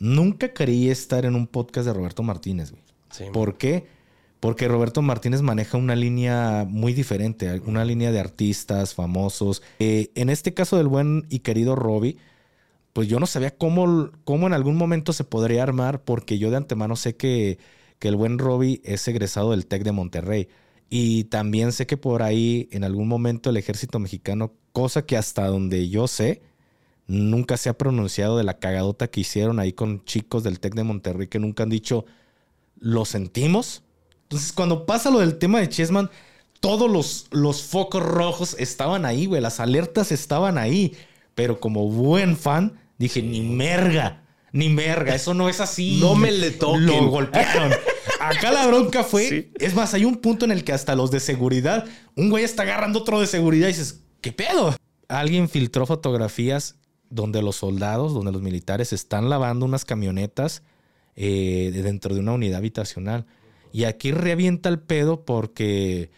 nunca quería estar en un podcast de Roberto Martínez, güey. Sí. ¿Por qué? Porque Roberto Martínez maneja una línea muy diferente, una línea de artistas famosos. Eh, en este caso del buen y querido Robbie, pues yo no sabía cómo, cómo en algún momento se podría armar, porque yo de antemano sé que, que el buen Robbie es egresado del TEC de Monterrey. Y también sé que por ahí en algún momento el ejército mexicano, cosa que hasta donde yo sé, nunca se ha pronunciado de la cagadota que hicieron ahí con chicos del TEC de Monterrey que nunca han dicho, lo sentimos. Entonces cuando pasa lo del tema de Chessman, todos los, los focos rojos estaban ahí, güey, las alertas estaban ahí. Pero como buen fan, dije, ni merga, ni merga, eso no es así. No me le toquen. Lo golpearon. Acá la bronca fue, Sí. es más, hay un punto en el que hasta los de seguridad, un güey está agarrando otro de seguridad y dices, ¿qué pedo? Alguien filtró fotografías donde los soldados, donde los militares están lavando unas camionetas eh, de dentro de una unidad habitacional. Y aquí revienta el pedo porque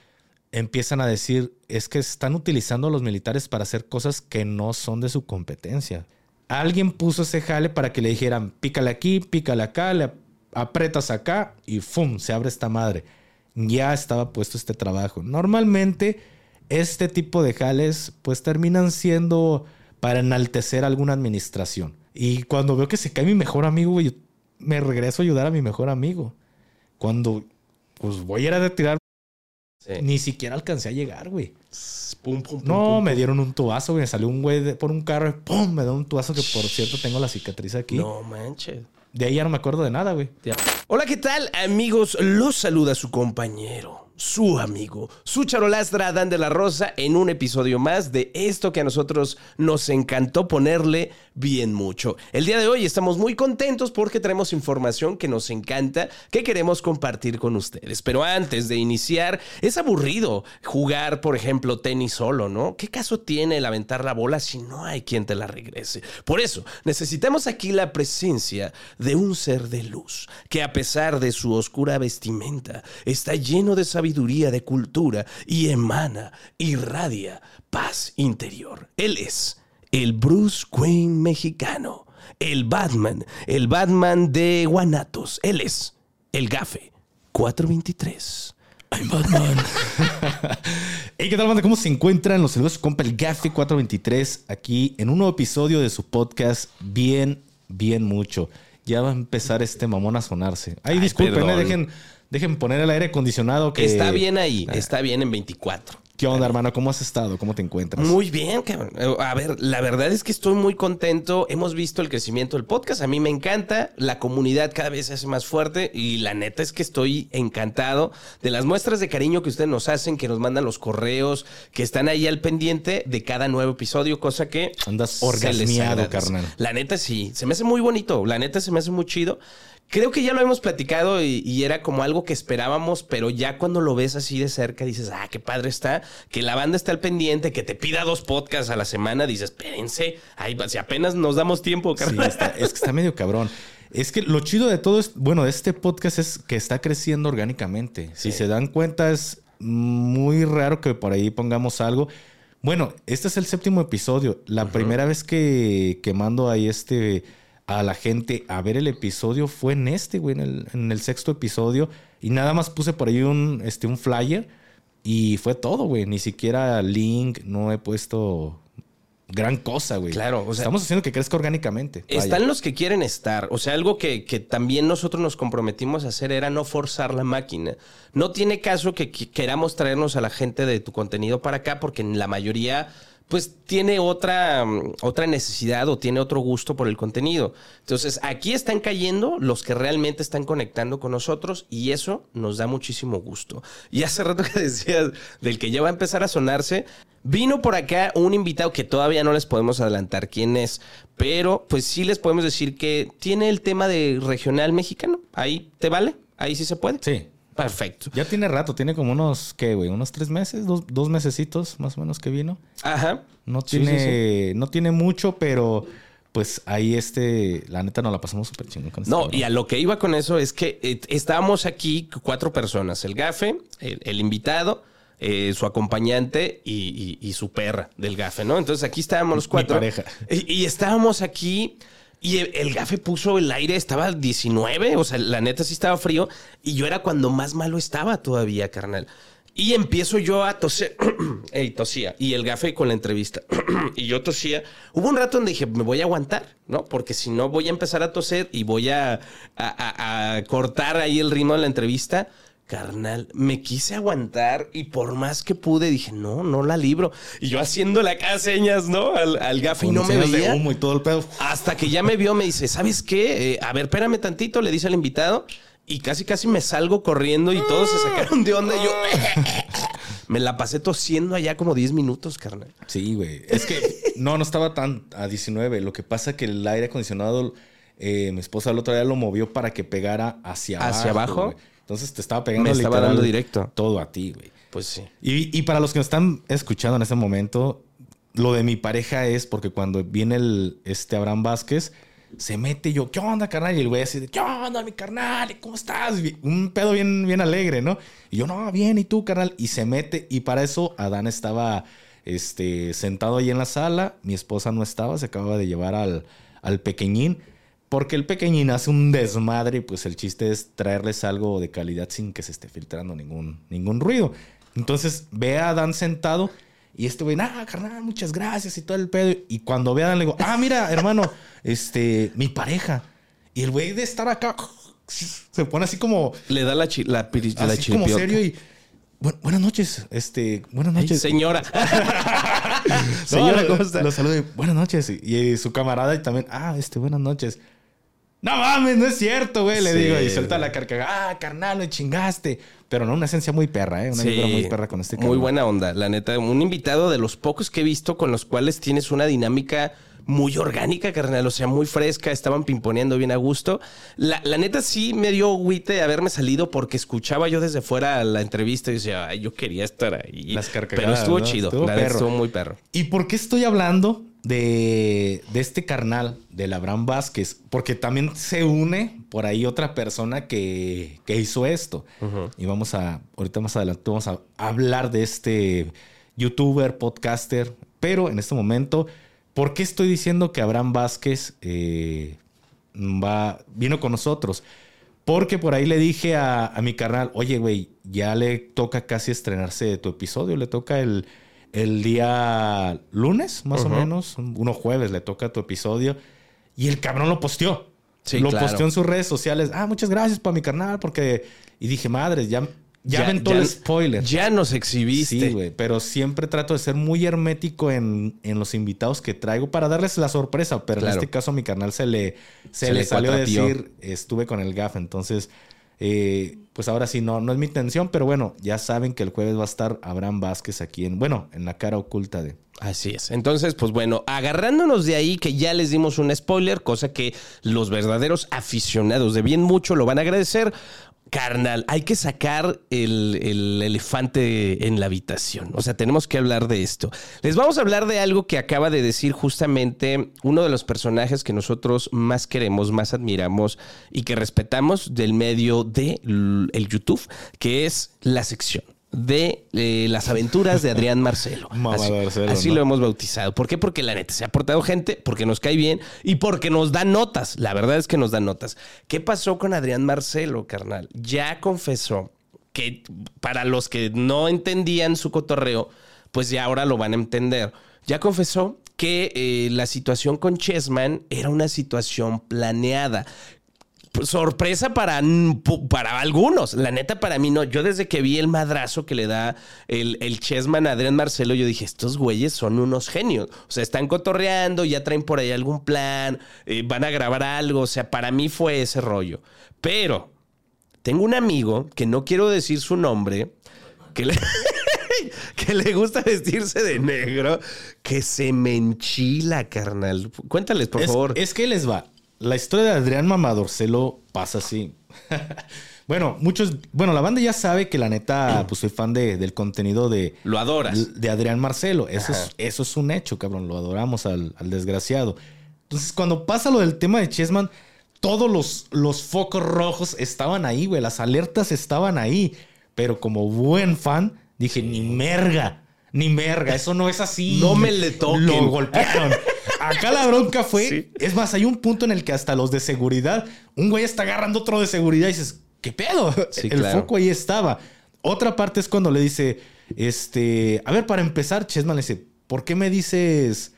empiezan a decir, es que están utilizando a los militares para hacer cosas que no son de su competencia. Alguien puso ese jale para que le dijeran, pícale aquí, pícale acá, le apretas acá y ¡fum! Se abre esta madre. Ya estaba puesto este trabajo. Normalmente este tipo de jales pues terminan siendo para enaltecer alguna administración. Y cuando veo que se cae mi mejor amigo, güey, yo me regreso a ayudar a mi mejor amigo. Cuando pues voy a ir a retirar, Sí. ni siquiera alcancé a llegar, güey. Pum, pum, pum, No, me dieron un tubazo, güey. Me salió un güey de- por un carro y ¡pum! Me da un tubazo que, por cierto, tengo la cicatriz aquí. No manches. De ahí ya no me acuerdo de nada, güey. Ya. Hola, ¿qué tal, amigos? Los saluda su compañero, su amigo, su charolastra Adán de la Rosa en un episodio más de esto que a nosotros nos encantó ponerle bien mucho. El día de hoy estamos muy contentos porque traemos información que nos encanta, que queremos compartir con ustedes. Pero antes de iniciar, es aburrido jugar, por ejemplo, tenis solo, ¿no? ¿Qué caso tiene el aventar la bola si no hay quien te la regrese? Por eso, necesitamos aquí la presencia de un ser de luz, que a pesar de su oscura vestimenta, está lleno de sabiduría, de cultura y emana, irradia paz interior. Él es el Bruce Wayne mexicano, el Batman, el Batman de Guanatos. Él es el Gafe 423. I'm Batman. hey, ¿qué tal, banda? ¿Cómo se encuentran? Los saludos compa el Gafe 423 aquí en un nuevo episodio de su podcast Bien, Bien Mucho. Ya va a empezar este mamón a sonarse. Ay, Ay, disculpen, eh, dejen, dejen poner el aire acondicionado que... Está bien ahí, está bien en 24. ¿Qué onda, hermano? ¿Cómo has estado? ¿Cómo te encuentras? Muy bien, cabrón. Eh, A ver, la verdad es que estoy muy contento. Hemos visto el crecimiento del podcast. A mí me encanta. La comunidad cada vez se hace más fuerte. Y la neta es que estoy encantado de las muestras de cariño que ustedes nos hacen, que nos mandan los correos, que están ahí al pendiente de cada nuevo episodio, cosa que. Andas orgasmeado, carnal. La neta sí. Se me hace muy bonito. La neta se me hace muy chido. Creo que ya lo hemos platicado y, y era como algo que esperábamos, pero ya cuando lo ves así de cerca dices, ah, qué padre está, que la banda está al pendiente, que te pida dos podcasts a la semana, dices, espérense, ay, si apenas nos damos tiempo, Sí, está- es que está medio cabrón. Es que lo chido de todo es, bueno, este podcast es que está creciendo orgánicamente. Si se dan cuenta, es muy raro que por ahí pongamos algo. Bueno, este es el séptimo episodio. La primera vez que, que mando ahí este a la gente a ver el episodio fue en este, güey, en el, en el sexto episodio. Y nada más puse por ahí un, este, un flyer y fue todo, güey. Ni siquiera link, no he puesto gran cosa, güey. Claro, o sea- Estamos haciendo que crezca orgánicamente. Vaya. Están los que quieren estar. O sea, algo que, que también nosotros nos comprometimos a hacer era no forzar la máquina. No tiene caso que qui- queramos traernos a la gente de tu contenido para acá porque en la mayoría pues tiene otra, mm, otra necesidad o tiene otro gusto por el contenido. Entonces, aquí están cayendo los que realmente están conectando con nosotros y eso nos da muchísimo gusto. Y hace rato que decías del que ya va a empezar a sonarse, vino por acá un invitado que todavía no les podemos adelantar quién es, pero pues sí les podemos decir que tiene el tema de regional mexicano. Ahí te vale, ahí sí se puede. Sí. Perfecto. Ya tiene rato, tiene como unos, ¿qué, güey? Unos tres meses, dos, dos mesecitos más o menos que vino. Ajá. No Sí, tiene, no tiene mucho, pero pues ahí este, la neta nos la pasamos súper chingón con este No, y a lo que iba con eso es que eh, estábamos aquí cuatro personas: el gafe, el, el invitado, eh, su acompañante y, y- y su perra del gafe, ¿no? Entonces aquí estábamos los Mi cuatro. pareja. Y, y estábamos aquí Y el, el gafe puso el aire, estaba al 19, o sea, la neta sí estaba frío. Y yo era cuando más malo estaba todavía, carnal. Y empiezo yo a toser. Ey, tosía. Y el gafe con la entrevista. y yo tosía. Hubo un rato donde dije, me voy a aguantar, ¿no? Porque si no, voy a empezar a toser y voy a, a- a- a cortar ahí el ritmo de la entrevista. Carnal, me quise aguantar y por más que pude dije, no, no la libro. Y yo haciéndole acá señas, ¿no? Al, al gafe y no me de veía. humo y todo el pedo. Hasta que ya me vio, me dice, ¿sabes qué? Eh, a ver, espérame tantito, le dice al invitado. Y casi, casi me salgo corriendo y todos se sacaron de onda. Y yo me la pasé tosiendo allá como 10 minutos, carnal. Sí, güey. Es que no, no estaba tan a 19. Lo que pasa que el aire acondicionado, eh, mi esposa el otro día lo movió para que pegara hacia abajo. ¿Hacia abajo? Entonces te estaba pegando Me estaba literal dando directo. Todo a ti, güey. Pues sí. Y, y para los que nos están escuchando en este momento, lo de mi pareja es porque cuando viene el, este Abraham Vázquez, se mete yo, ¿qué onda, carnal? Y el güey así de, ¿qué onda, mi carnal? ¿Cómo estás? Un pedo bien, bien alegre, ¿no? Y yo, no, bien, ¿y tú, carnal? Y se mete, y para eso Adán estaba este, sentado ahí en la sala, mi esposa no estaba, se acababa de llevar al, al pequeñín. Porque el pequeñín hace un desmadre y pues el chiste es traerles algo de calidad sin que se esté filtrando ningún, ningún ruido. Entonces ve a Adán sentado y este güey, ah, carnal, muchas gracias y todo el pedo. Y cuando ve a Adán le digo, ah, mira, hermano, este, mi pareja. Y el güey de estar acá se pone así como, Le da la, chi- la, la así como serio y... "Bu- buenas noches, este, buenas Ay, noches. señora. No, señora, lo- ¿cómo está? Lo saludo y, buenas noches. Y, y su camarada y también, ah, este, buenas noches. No mames, no es cierto, güey, le Sí, digo. Y suelta güey. la carcajada, ah, carnal, me chingaste. Pero no, una esencia muy perra, ¿eh? Una Sí, vibra muy perra con este Muy cabrón. buena onda, la neta. Un invitado de los pocos que he visto con los cuales tienes una dinámica muy orgánica, carnal. O sea, muy fresca. Estaban pimponeando bien a gusto. La, la neta sí me dio agüite haberme salido porque escuchaba yo desde fuera la entrevista y decía, ay, yo quería estar ahí. Las Pero carcajadas, estuvo ¿no? chido. Estuvo la neta perro. estuvo muy perro. ¿Y por qué estoy hablando de, de este carnal, del Abraham Vázquez? Porque también se une por ahí otra persona que, que hizo esto. Y vamos a, ahorita más adelante vamos a hablar de este youtuber, podcaster. Pero en este momento, ¿por qué estoy diciendo que Abraham Vázquez eh, va, vino con nosotros? Porque por ahí le dije a, a mi carnal, oye, güey, ya le toca casi estrenarse tu episodio, le toca el, el día lunes, más o menos, uno jueves le toca tu episodio, y el cabrón lo posteó. Sí, lo claro. posteó en sus redes sociales. Ah, muchas gracias para mi carnal, porque... Y dije, madres, ya, ya, aventó el spoiler. Ya nos exhibiste. Sí, güey, pero siempre trato de ser muy hermético en, en los invitados que traigo para darles la sorpresa, pero Claro. en este caso a mi carnal se le, se Se le, le salió a decir, estuve con el GAF, entonces, eh, pues ahora sí, no, no es mi intención, pero bueno, ya saben que el jueves va a estar Abraham Vázquez aquí en, bueno, en la cara oculta de... Así es. Entonces, pues bueno, agarrándonos de ahí que ya les dimos un spoiler, cosa que los verdaderos aficionados de bien mucho lo van a agradecer. Carnal, hay que sacar el, el elefante en la habitación. O sea, tenemos que hablar de esto. Les vamos a hablar de algo que acaba de decir justamente uno de los personajes que nosotros más queremos, más admiramos y que respetamos del medio de YouTube, que es la sección de eh, las aventuras de Adrián Marcelo. Mamá Así, Marcelo, así ¿no? lo hemos bautizado. ¿Por qué? Porque la neta se ha aportado gente, porque nos cae bien y porque nos da notas. La verdad es que nos da notas. ¿Qué pasó con Adrián Marcelo, carnal? Ya confesó que para los que no entendían su cotorreo, pues ya ahora lo van a entender. Ya confesó que eh, la situación con Chessman era una situación planeada sorpresa para, para algunos. La neta, para mí no. Yo desde que vi el madrazo que le da el, el Chessman a Adrián Marcelo, yo dije, estos güeyes son unos genios. O sea, están cotorreando, ya traen por ahí algún plan, eh, van a grabar algo. O sea, para mí fue ese rollo. Pero tengo un amigo, que no quiero decir su nombre, que le... que le gusta vestirse de negro, que se me enchila, carnal. Cuéntales, por es, favor. Es que les va. La historia de Adrián Mamadorcelo pasa así. bueno, muchos. Bueno, la banda ya sabe que la neta, pues soy fan de, del contenido de, Lo adoras. de Adrián Marcelo. Eso Ajá. es, eso es un hecho, cabrón. Lo adoramos al, al desgraciado. Entonces, cuando pasa lo del tema de Chessman, todos los, los focos rojos estaban ahí, güey. Las alertas estaban ahí. Pero como buen fan, dije, ni merga. Ni merga, eso no es así. No me le toquen. Lo golpearon. Acá la bronca fue. Sí. Es más, hay un punto en el que hasta los de seguridad, un güey está agarrando otro de seguridad y dices, ¿qué pedo? Sí, el claro. foco ahí estaba. Otra parte es cuando le dice, este, a ver, para empezar, Chessman le dice, ¿por qué me dices.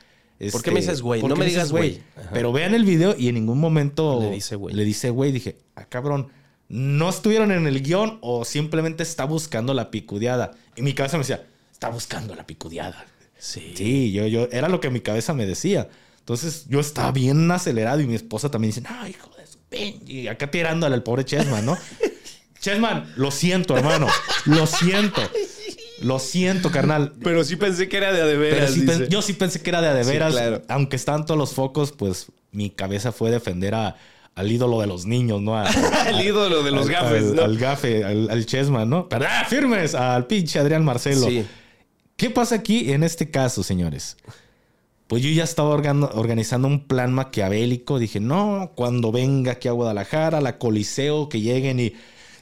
¿Por qué me dices güey? No me digas güey. Pero vean el video y en ningún momento Le dice güey. Le dice güey. Dije, ah, cabrón, no estuvieron en el guion o simplemente está buscando la picudeada. Y mi cabeza me decía, está buscando la picudeada. Sí. Sí, yo, yo, era lo que mi cabeza me decía. Entonces yo estaba bien acelerado y mi esposa también dice, no, hijo de su pin-". Y acá tirándole al pobre Chessman, ¿no? Chessman, lo siento, hermano. Lo siento. Lo siento, carnal. Pero sí pensé que era de a de Pero veras. sí yo sí pensé que era de a de Sí, veras. claro. Aunque estaban todos los focos, pues mi cabeza fue defender a, al ídolo de los niños, ¿no? A- El ídolo de los al- gafes, al, ¿no? al gafe, al, al Chessman, ¿no? Pero, ¡ah, firmes! Al pinche Adrián Marcelo. Sí. ¿Qué pasa aquí en este caso, señores? Pues yo ya estaba organ- organizando un plan maquiavélico. Dije, no, cuando venga aquí a Guadalajara, la Coliseo, que lleguen y,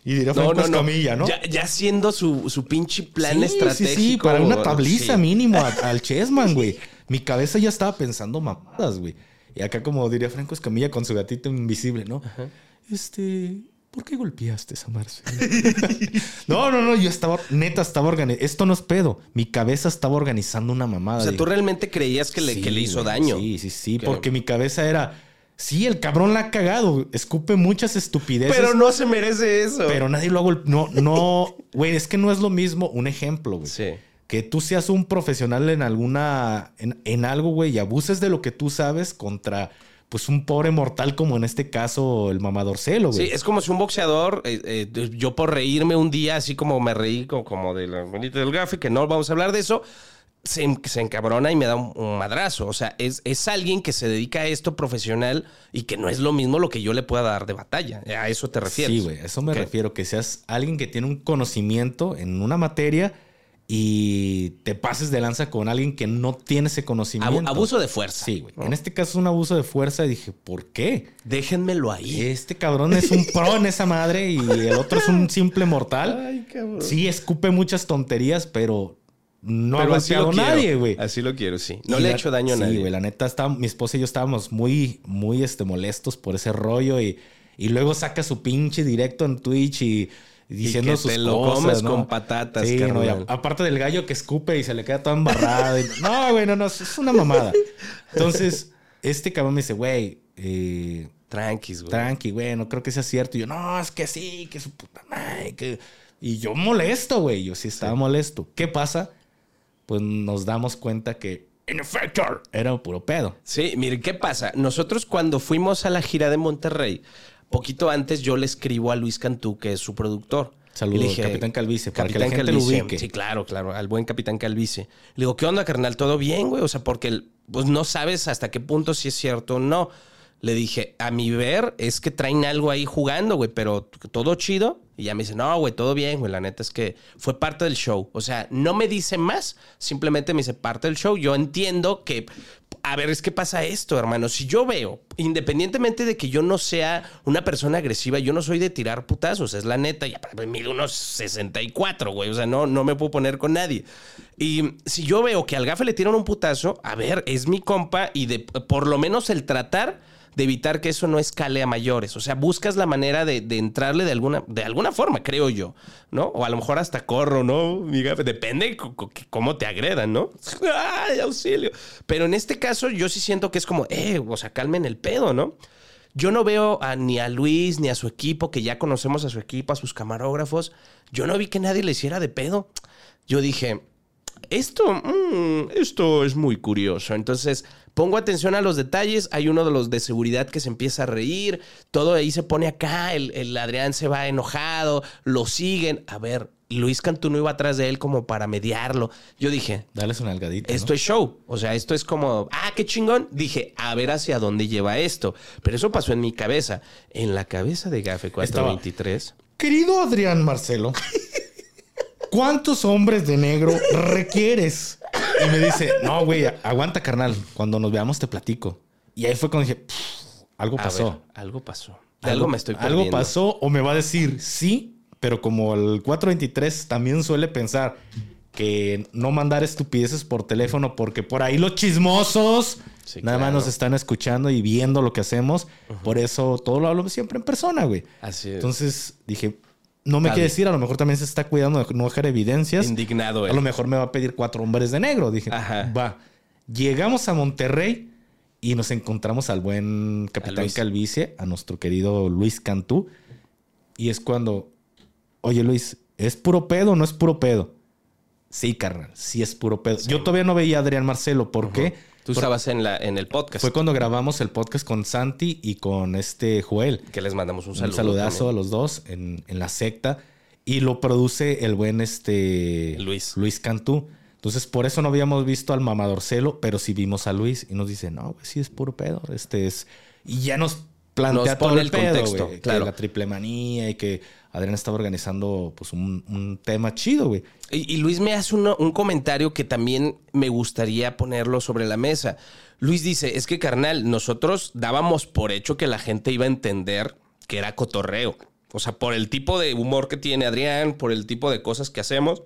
y diré No, Franco no, no. Escamilla, ¿no? Ya, ya siendo su, su pinche plan Sí, estratégico. Sí, sí, para una tabliza Sí. mínimo a- al Chessman, güey. Mi cabeza ya estaba pensando mamadas, güey. Y acá, como diría Franco Escamilla con su gatito invisible, ¿no? Este, ¿por qué golpeaste a Marcelo? no, no, no, yo estaba, neta, estaba organizando. Esto no es pedo. Mi cabeza estaba organizando una mamada. O sea, tú realmente creías que le, sí, que le hizo güey, daño. Sí, sí, sí, Que- porque mi cabeza era, sí, el cabrón la ha cagado, escupe muchas estupideces. Pero no se merece eso. Pero nadie lo hago. No, no, güey, es que no es lo mismo un ejemplo, güey. Sí. Que tú seas un profesional en alguna, en, en algo, güey, y abuses de lo que tú sabes contra, pues, un pobre mortal como en este caso el mamadorcelo, güey. Sí, es como si un boxeador, eh, eh, yo por reírme un día, así como me reí como, como de la bonita del gafe, que no vamos a hablar de eso, se, se encabrona y me da un, un madrazo. O sea, es, es alguien que se dedica a esto profesional y que no es lo mismo lo que yo le pueda dar de batalla. A eso te refieres. Sí, güey, a eso me refiero, que seas alguien que tiene un conocimiento en una materia y te pases de lanza con alguien que no tiene ese conocimiento. Abu- abuso de fuerza. Sí, güey. ¿no? En este caso es un abuso de fuerza y dije, ¿por qué? Déjenmelo ahí. Este cabrón es un pro en esa madre y el otro es un simple mortal. Ay, cabrón. Sí, escupe muchas tonterías, pero no Pero ha golpeado a nadie, güey. Así lo quiero, sí. No Y le he hecho daño a sí, nadie. güey, la neta, está, mi esposa y yo estábamos muy, muy este, molestos por ese rollo y, y luego saca su pinche directo en Twitch y, y diciendo que sus te lo cosas, comes ¿no? con patatas, Sí, no, y a- aparte del gallo que escupe y se le queda todo embarrado. y- no, güey, no, no, es una mamada. Entonces, este cabrón me dice, güey, eh, Tranquis, güey. tranqui, güey, no creo que sea cierto. Y yo, no, es que sí, que su puta madre, que... Y yo molesto, güey, yo sí estaba molesto. ¿Qué pasa? Pues nos damos cuenta que, en efecto, era puro pedo. Sí, mire, ¿qué pasa? Nosotros cuando fuimos a la gira de Monterrey, poquito antes yo le escribo a Luis Cantú, que es su productor. Saludos, Capitán Calvice, para que Capitán la gente lo Calvice. ubique. Sí, claro, claro, al buen Capitán Calvice. Le digo, ¿qué onda, carnal? ¿Todo bien, güey? O sea, porque pues no sabes hasta qué punto si es cierto o no. Le dije, a mi ver, es que traen algo ahí jugando, güey, pero todo chido. Y ya me dice, no, güey, todo bien, güey. La neta es que fue parte del show. O sea, no me dice más, simplemente me dice parte del show. Yo entiendo que, a ver, es que pasa esto, hermano. Si yo veo, independientemente de que yo no sea una persona agresiva, yo no soy de tirar putazos, es la neta. Y aparte, mido unos 64, güey. O sea, no, no me puedo poner con nadie. Y si yo veo que al gafe le tiran un putazo, a ver, es mi compa y de por lo menos el tratar de evitar que eso no escale a mayores. O sea, buscas la manera de, entrarle de alguna, de alguna forma, creo yo, ¿no? O a lo mejor hasta corro, ¿no? Mi gafe, depende cómo te agredan, ¿no? ¡Ay, auxilio! Pero en este caso yo sí siento que es como, eh, o sea, calmen el pedo, ¿no? Yo no veo ni a Luis ni a su equipo, que ya conocemos a su equipo, a sus camarógrafos. Yo no vi que nadie le hiciera de pedo. Yo dije, esto, mm, esto es muy curioso. Entonces, pongo atención a los detalles. Hay uno de los de seguridad que se empieza a reír. Todo ahí se pone acá. El, el Adrián se va enojado. Lo siguen. A ver, Luis Cantú no iba atrás de él como para mediarlo. Yo dije, Dale una nalgadita. ¿no? esto es show. O sea, esto es como, ah, qué chingón. Dije, a ver hacia dónde lleva esto. Pero eso pasó en mi cabeza. En la cabeza de Gafe 423. Querido Adrián Marcelo, ¿cuántos hombres de negro requieres? Y me dice, no, güey, aguanta, carnal. Cuando nos veamos te platico. Y ahí fue cuando dije, "Pff, algo pasó. ver, algo pasó. De algo, me estoy perdiendo. Algo pasó o me va a decir sí, pero como el 423 también suele pensar que no mandar estupideces por teléfono porque por ahí los chismosos Sí, nada más nos están escuchando y viendo lo que hacemos. Por eso todo lo hablo siempre en persona, güey. Así es. Entonces dije, no me quiere decir, a lo mejor también se está cuidando de no dejar evidencias. Indignado, A lo mejor me va a pedir cuatro hombres de negro. Dije, Ajá. va. Llegamos a Monterrey y nos encontramos al buen capitán. Calvicie, a nuestro querido Luis Cantú. Y es cuando, oye Luis, ¿es puro pedo o no es puro pedo? Sí, carnal, sí es puro pedo. Yo todavía no veía a Adrián Marcelo. ¿Por qué? Tú Por- estabas en, la, en el podcast. Fue cuando grabamos el podcast con Santi y con este Joel. que les mandamos un Un, saludo. saludazo también. a los dos en, en la secta. Y lo produce el buen este Luis. Luis Cantú. Entonces, por eso no habíamos visto al mamadorcelo, pero sí vimos a Luis y nos dice, no, güey, sí es puro pedo. Este es. Y ya nos plantea Nos todo el, el pedo, contexto, que claro. la triple manía y que Adrián estaba organizando pues un, tema chido, güey. Y, Luis me hace un comentario que también me gustaría ponerlo sobre la mesa. Luis dice, es que carnal, nosotros dábamos por hecho que la gente iba a entender que era cotorreo. O sea, por el tipo de humor que tiene Adrián, por el tipo de cosas que hacemos,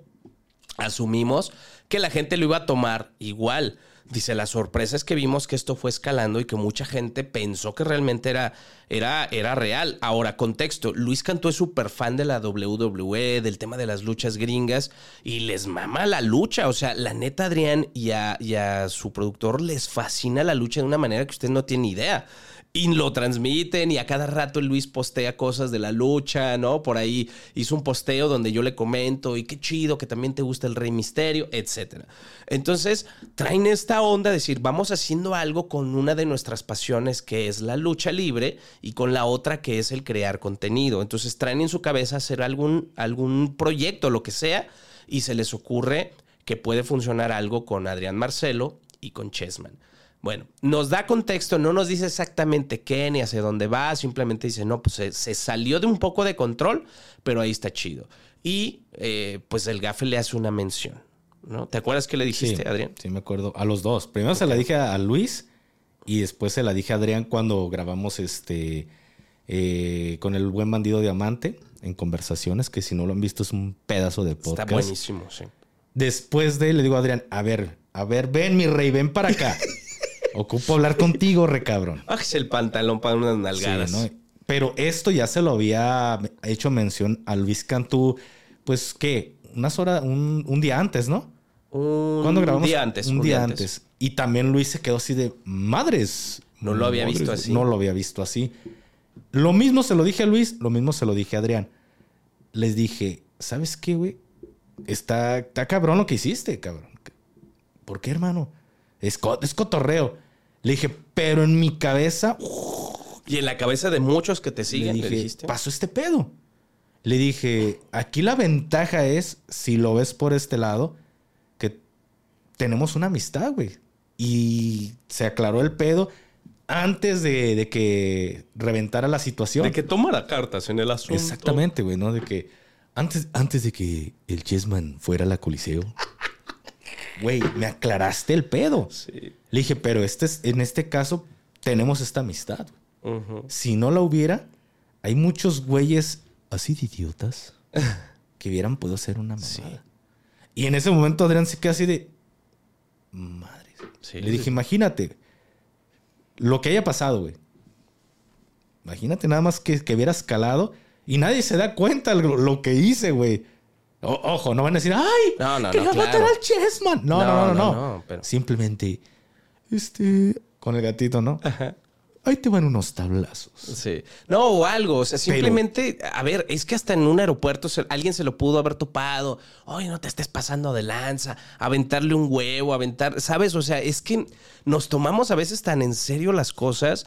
asumimos que la gente lo iba a tomar igual. Dice, la sorpresa es que vimos que esto fue escalando y que mucha gente pensó que realmente era, era, era real. Ahora, contexto, Luis Cantú es súper fan de la WWE, del tema de las luchas gringas y les mama la lucha. O sea, la neta, Adrián y a, y a su productor les fascina la lucha de una manera que usted no tiene idea. Y lo transmiten y a cada rato el Luis postea cosas de la lucha, ¿no? Por ahí hizo un posteo donde yo le comento y qué chido que también te gusta el Rey Misterio, etc. Entonces traen esta onda de decir, vamos haciendo algo con una de nuestras pasiones que es la lucha libre y con la otra que es el crear contenido. Entonces traen en su cabeza hacer algún, algún proyecto, lo que sea, y se les ocurre que puede funcionar algo con Adrián Marcelo y con Chessman. Bueno, nos da contexto, no nos dice exactamente qué ni hacia dónde va, simplemente dice, no, pues se, se salió de un poco de control, pero ahí está chido. Y eh, pues el gafe le hace una mención, ¿no? ¿Te acuerdas que le dijiste, sí, Adrián? Sí, me acuerdo. A los dos. Primero se la dije a, Luis y después se la dije a Adrián cuando grabamos este eh, con el buen bandido diamante en conversaciones, que si no lo han visto es un pedazo de Está podcast. buenísimo, sí. Después de, le digo a Adrián, a ver, a ver, ven mi rey, ven para acá. Ocupo hablar contigo, re cabrón. Bájese el pantalón para unas nalgadas. Sí, ¿no? Pero esto ya se lo había hecho mención a Luis Cantú, pues, ¿qué? Unas horas, un, un día antes, ¿no? Un ¿Cuándo grabamos? día antes. Un, día antes. Y también Luis se quedó así de madres. No lo había madres, visto así. No lo había visto así. Lo mismo se lo dije a Luis, lo mismo se lo dije a Adrián. Les dije, ¿sabes qué, güey? Está, está cabrón lo que hiciste, cabrón. ¿Por qué, hermano? Es, co- es cotorreo. Le dije, pero en mi cabeza Y en la cabeza de muchos que te siguen, le, dije, dijiste. pasó este pedo. Le dije, aquí la ventaja es, si lo ves por este lado, que tenemos una amistad, güey. Y se aclaró el pedo antes de, de que reventara la situación. De que tomara cartas en el asunto. Exactamente, güey, ¿no? De que antes, antes de que el Chessman fuera a la Coliseo, güey, me aclaraste el pedo. Sí. Le dije, pero este es, en este caso tenemos esta amistad. Si no la hubiera, hay muchos güeyes así de idiotas que hubieran podido ser una mamada. Y en ese momento Adrián se queda así de madre. Sí. Le dije, imagínate lo que haya pasado, güey. Imagínate nada más que, que hubiera escalado y nadie se da cuenta lo, lo que hice, güey. O- ojo, no van a decir, ¡ay! No, no, que no, va a matar claro. al Chessman. No, no, no, no. no, no, pero- Simplemente, este, con el gatito, ¿no? Ahí te van unos tablazos. Sí. No, o algo. O sea, simplemente, a ver, es que hasta en un aeropuerto se- alguien se lo pudo haber topado. Oye, no te estés pasando de lanza. Aventarle un huevo, aventar. ¿Sabes? O sea, es que nos tomamos a veces tan en serio las cosas.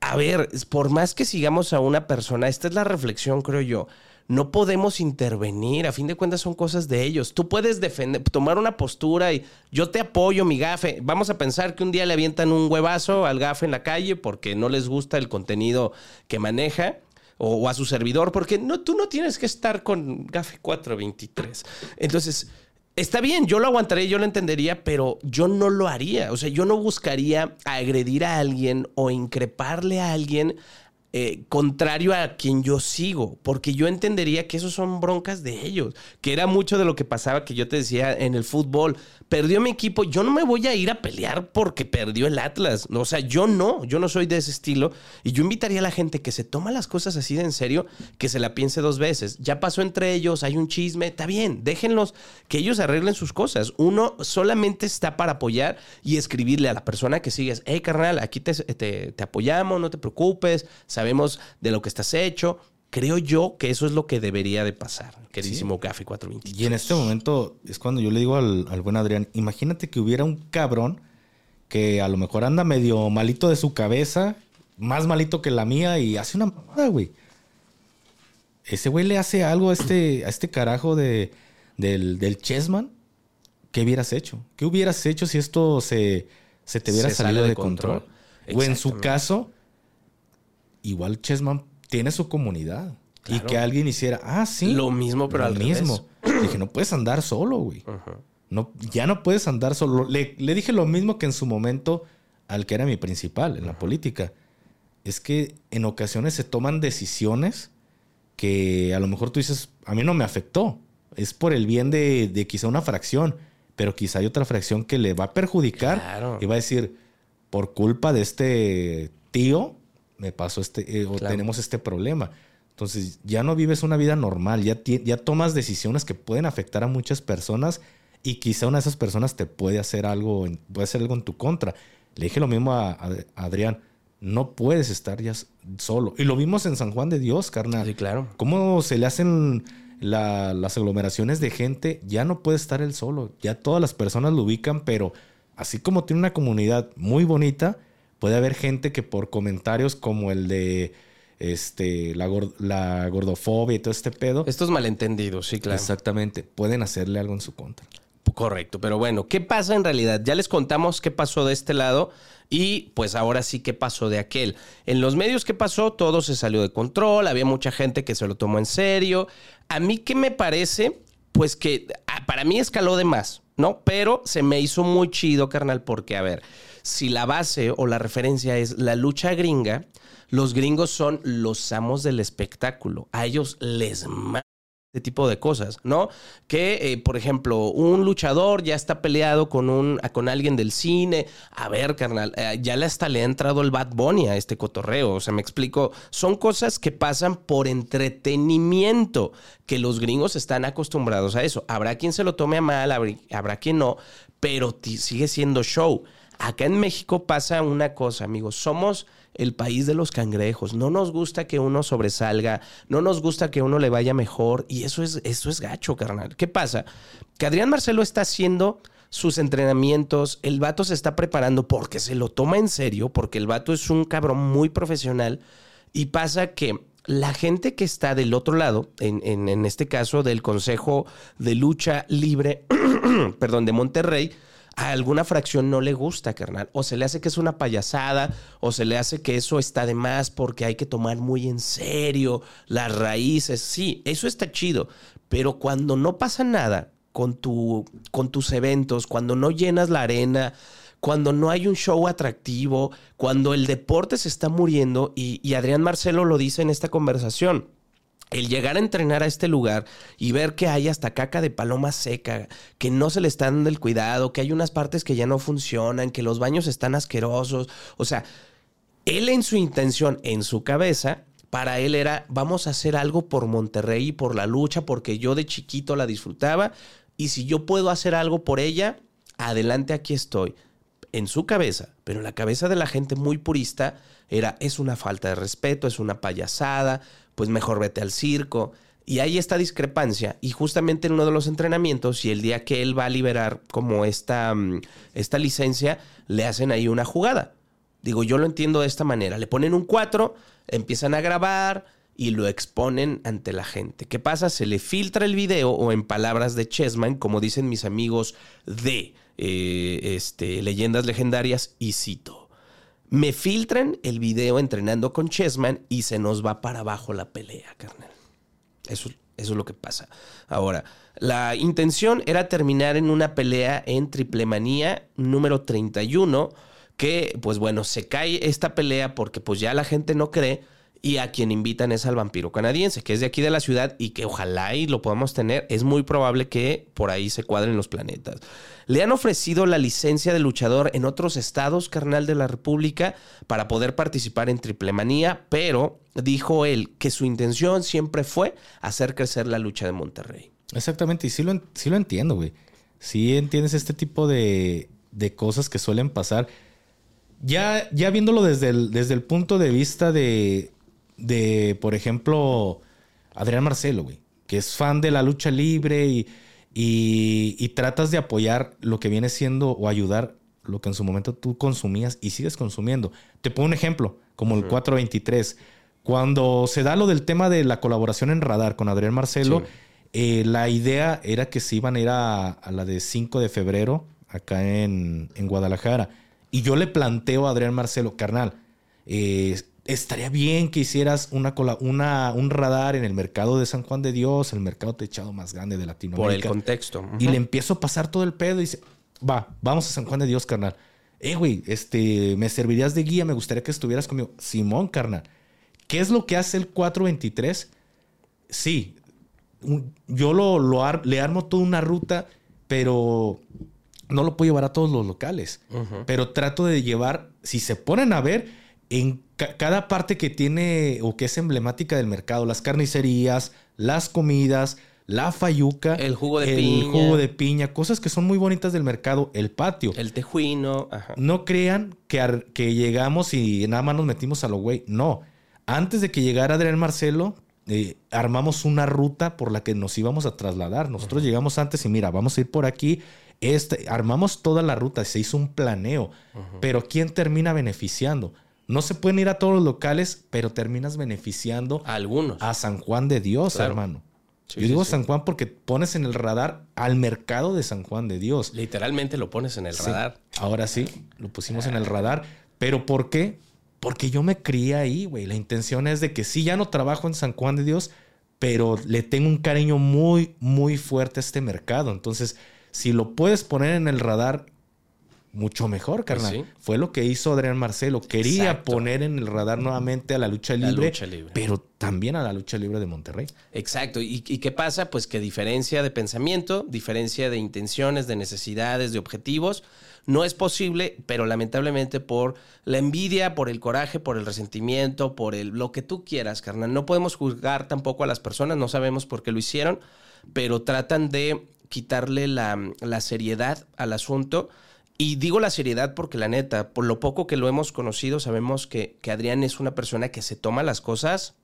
A ver, por más que sigamos a una persona, esta es la reflexión, creo yo. No podemos intervenir, a fin de cuentas son cosas de ellos. Tú puedes defender, tomar una postura y yo te apoyo, mi gafe. Vamos a pensar que un día le avientan un huevazo al gafe en la calle porque no les gusta el contenido que maneja o, a su servidor, porque no, tú no tienes que estar con gafe 423. Entonces, está bien, yo lo aguantaría, yo lo entendería, pero yo no lo haría. O sea, yo no buscaría agredir a alguien o increparle a alguien eh, contrario a quien yo sigo, porque yo entendería que esos son broncas de ellos, que era mucho de lo que pasaba que yo te decía en el fútbol. Perdió mi equipo, yo no me voy a ir a pelear porque perdió el Atlas. O sea, yo no, yo no soy de ese estilo. Y yo invitaría a la gente que se toma las cosas así de en serio, que se la piense dos veces. Ya pasó entre ellos, hay un chisme, está bien, déjenlos que ellos arreglen sus cosas. Uno solamente está para apoyar y escribirle a la persona que sigues, hey carnal, aquí te, te, te apoyamos, no te preocupes, sabemos de lo que estás hecho. Creo yo que eso es lo que debería de pasar, queridísimo Café 420. Y en este momento es cuando yo le digo al, al buen Adrián, imagínate que hubiera un cabrón que a lo mejor anda medio malito de su cabeza, más malito que la mía y hace una mamada, güey. Ese güey le hace algo a este, a este carajo de, del, del Chessman. ¿Qué hubieras hecho? ¿Qué hubieras hecho si esto se, se te hubiera Se salido de, de control? control. O en su caso, igual Chessman tiene su comunidad. Y que alguien hiciera, ah, sí. Lo mismo, pero lo al mismo. Dije, no puedes andar solo, güey. No, ya no puedes andar solo. Le, le dije lo mismo que en su momento al que era mi principal en la política. Es que en ocasiones se toman decisiones que a lo mejor tú dices, a mí no me afectó. Es por el bien de, de quizá una fracción, pero quizá hay otra fracción que le va a perjudicar Claro. y va a decir, por culpa de este tío, me pasó este, eh, o Claro. tenemos este problema. Entonces ya no vives una vida normal, ya, ya tomas decisiones que pueden afectar a muchas personas y quizá una de esas personas te puede hacer algo, en- puede hacer algo en tu contra. Le dije lo mismo a, a- a Adrián, no puedes estar ya solo. Y lo vimos en San Juan de Dios, carnal. Sí, claro. ¿Cómo se le hacen la- las aglomeraciones de gente? Ya no puede estar él solo. Ya todas las personas lo ubican, pero así como tiene una comunidad muy bonita, puede haber gente que por comentarios como el de este, la, gor- la gordofobia y todo este pedo, Estos malentendidos, sí, claro. exactamente, pueden hacerle algo en su contra. Correcto, pero bueno, ¿qué pasa en realidad? Ya les contamos qué pasó de este lado y pues ahora sí qué pasó de aquel. En los medios qué pasó, todo se salió de control, había mucha gente que se lo tomó en serio. A mí qué me parece, pues que ah, para mí escaló de más, ¿no? Pero se me hizo muy chido, carnal, porque a ver, si la base o la referencia es la lucha gringa, los gringos son los amos del espectáculo. A ellos les este tipo de cosas, ¿no? Que, eh, por ejemplo, un luchador ya está peleado con, un, con alguien del cine. A ver, carnal, eh, ya le hasta le ha entrado el Bad Bunny a este cotorreo. O sea, me explico. Son cosas que pasan por entretenimiento, que los gringos están acostumbrados a eso. Habrá quien se lo tome a mal, habrá, quien no, pero sigue siendo show. Acá en México pasa una cosa, amigos. Somos el país de los cangrejos. No nos gusta que uno sobresalga, no nos gusta que uno le vaya mejor. Y eso es, eso es gacho, carnal. ¿Qué pasa? Que Adrián Marcelo está haciendo sus entrenamientos, el vato se está preparando porque se lo toma en serio, porque el vato es un cabrón muy profesional. Y pasa que la gente que está del otro lado, en, en- en este caso del Consejo de Lucha Libre, perdón, de Monterrey, a alguna fracción no le gusta, carnal. O se le hace que es una payasada, o se le hace que eso está de más porque hay que tomar muy en serio las raíces. Sí, eso está chido. Pero cuando no pasa nada con, tu, con tus eventos, cuando no llenas la arena, cuando no hay un show atractivo, cuando el deporte se está muriendo, y, y Adrián Marcelo lo dice en esta conversación. El llegar a entrenar a este lugar y ver que hay hasta caca de paloma seca, que no se le está dando el cuidado, que hay unas partes que ya no funcionan, que los baños están asquerosos. O sea, él en su intención, en su cabeza, para él era, vamos a hacer algo por Monterrey y por la lucha, porque yo de chiquito la disfrutaba, y si yo puedo hacer algo por ella, adelante aquí estoy. En su cabeza, pero en la cabeza de la gente muy purista, era, es una falta de respeto, es una payasada, pues mejor vete al circo. Y hay esta discrepancia. Y justamente en uno de los entrenamientos, y el día que él va a liberar como esta, mm, esta licencia, le hacen ahí una jugada. Digo, yo lo entiendo de esta manera. Le ponen un 4, empiezan a grabar y lo exponen ante la gente. ¿Qué pasa? Se le filtra el video o en palabras de Chessman, como dicen mis amigos de eh, este, Leyendas Legendarias, y cito. Me filtran el video entrenando con Chessman y se nos va para abajo la pelea, carnal. Eso, eso es lo que pasa. Ahora, la intención era terminar en una pelea en Triple Manía número 31, que pues bueno, se cae esta pelea porque pues ya la gente no cree Y a quien invitan es al vampiro canadiense, que es de aquí de la ciudad y que ojalá y lo podamos tener. Es muy probable que por ahí se cuadren los planetas. Le han ofrecido la licencia de luchador en otros estados, carnal de la República, para poder participar en Triple Manía, pero dijo él que su intención siempre fue hacer crecer la lucha de Monterrey. Exactamente, y sí lo, sí lo entiendo, güey. Sí entiendes este tipo de, de cosas que suelen pasar. Ya, ya viéndolo desde el, desde el punto de vista de, de, por ejemplo, Adrián Marcelo, güey, que es fan de la lucha libre y, y, y tratas de apoyar lo que viene siendo o ayudar lo que en su momento tú consumías y sigues consumiendo. Te pongo un ejemplo, como el 423. Cuando se da lo del tema de la colaboración en Radar con Adrián Marcelo, Sí. eh, la idea era que se iban a ir a, a la de 5 de febrero acá en, en Guadalajara. Y yo le planteo a Adrián Marcelo, carnal, eh, estaría bien que hicieras una, cola- una, un radar en el mercado de San Juan de Dios, el mercado techado más grande de Por el Latinoamérica. contexto. Y le empiezo a pasar todo el pedo y dice, va, vamos a San Juan de Dios, carnal. Eh, güey, este, me servirías de guía, me gustaría que estuvieras conmigo. Simón, carnal. ¿Qué es lo que hace el 423? Sí, un- yo lo, lo ar- le armo toda una ruta, pero no lo puedo llevar a todos los locales. Pero trato de llevar, si se ponen a ver, en ca- cada parte que tiene o que es emblemática del mercado, las carnicerías, las comidas, la fayuca, El jugo de el piña. jugo de piña, cosas que son muy bonitas del mercado, el patio. El tejuino. Ajá. No crean que, que llegamos y nada más nos metimos a lo güey. No. Antes de que llegara Adrián Marcelo, eh, armamos una ruta por la que nos íbamos a trasladar. Nosotros llegamos antes y mira, vamos a ir por aquí. Este, armamos toda la ruta, se hizo un planeo. Pero ¿quién termina beneficiando? No se pueden ir a todos los locales, pero terminas beneficiando Algunos. a San Juan de Dios, Claro. hermano. Sí, Yo digo sí. San Juan porque pones en el radar al mercado de San Juan de Dios. Literalmente lo pones en el radar. Ahora sí, lo pusimos en el radar. ¿Pero por qué? Porque yo me crié ahí, güey. La intención es de que sí, ya no trabajo en San Juan de Dios, pero le tengo un cariño muy, muy fuerte a este mercado. Entonces, si lo puedes poner en el radar, mucho mejor, carnal. sí. Fue lo que hizo Adrián Marcelo. Quería Exacto. poner en el radar nuevamente a la lucha La libre, lucha libre. pero también a la lucha libre de Monterrey. Exacto. ¿Y, y qué pasa? Pues que diferencia de pensamiento, diferencia de intenciones, de necesidades, de objetivos, no es posible, pero lamentablemente por la envidia, por el coraje, por el resentimiento, por el lo que tú quieras, carnal. No podemos juzgar tampoco a las personas, no sabemos por qué lo hicieron, pero tratan de quitarle la, la seriedad al asunto. Y digo la seriedad porque la neta, por lo poco que lo hemos conocido, sabemos que, Adrián es una persona que se toma las cosas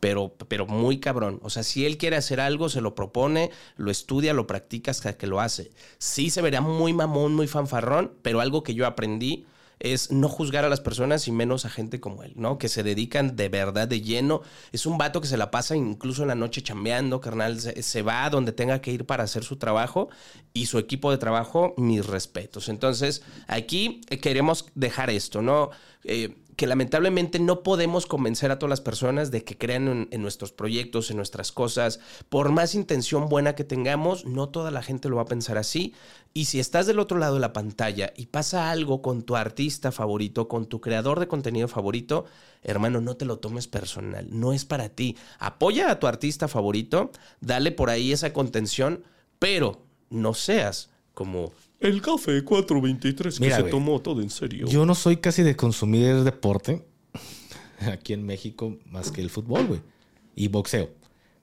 pero, pero muy cabrón. O sea, si él quiere hacer algo, se lo propone, lo estudia, lo practica hasta que lo hace. Sí se vería muy mamón, muy fanfarrón, pero algo que yo aprendí es no juzgar a las personas y menos a gente como él, ¿no? Que se dedican de verdad de lleno. Es un vato que se la pasa incluso en la noche chambeando, carnal. Se, va a donde tenga que ir para hacer su trabajo y su equipo de trabajo, mis respetos. Entonces, aquí eh, queremos dejar esto, ¿no? Eh, que lamentablemente no podemos convencer a todas las personas de que crean en, nuestros proyectos, en nuestras cosas. Por más intención buena que tengamos, no toda la gente lo va a pensar así. Y si estás del otro lado de la pantalla y pasa algo con tu artista favorito, con tu creador de contenido favorito, hermano, no te lo tomes personal. No es para ti. Apoya a tu artista favorito, dale por ahí esa contención, pero no seas como el café 423 que Mira, se güey, tomó todo en serio. Yo no soy casi de consumir deporte aquí en México más que el fútbol, güey. Y boxeo.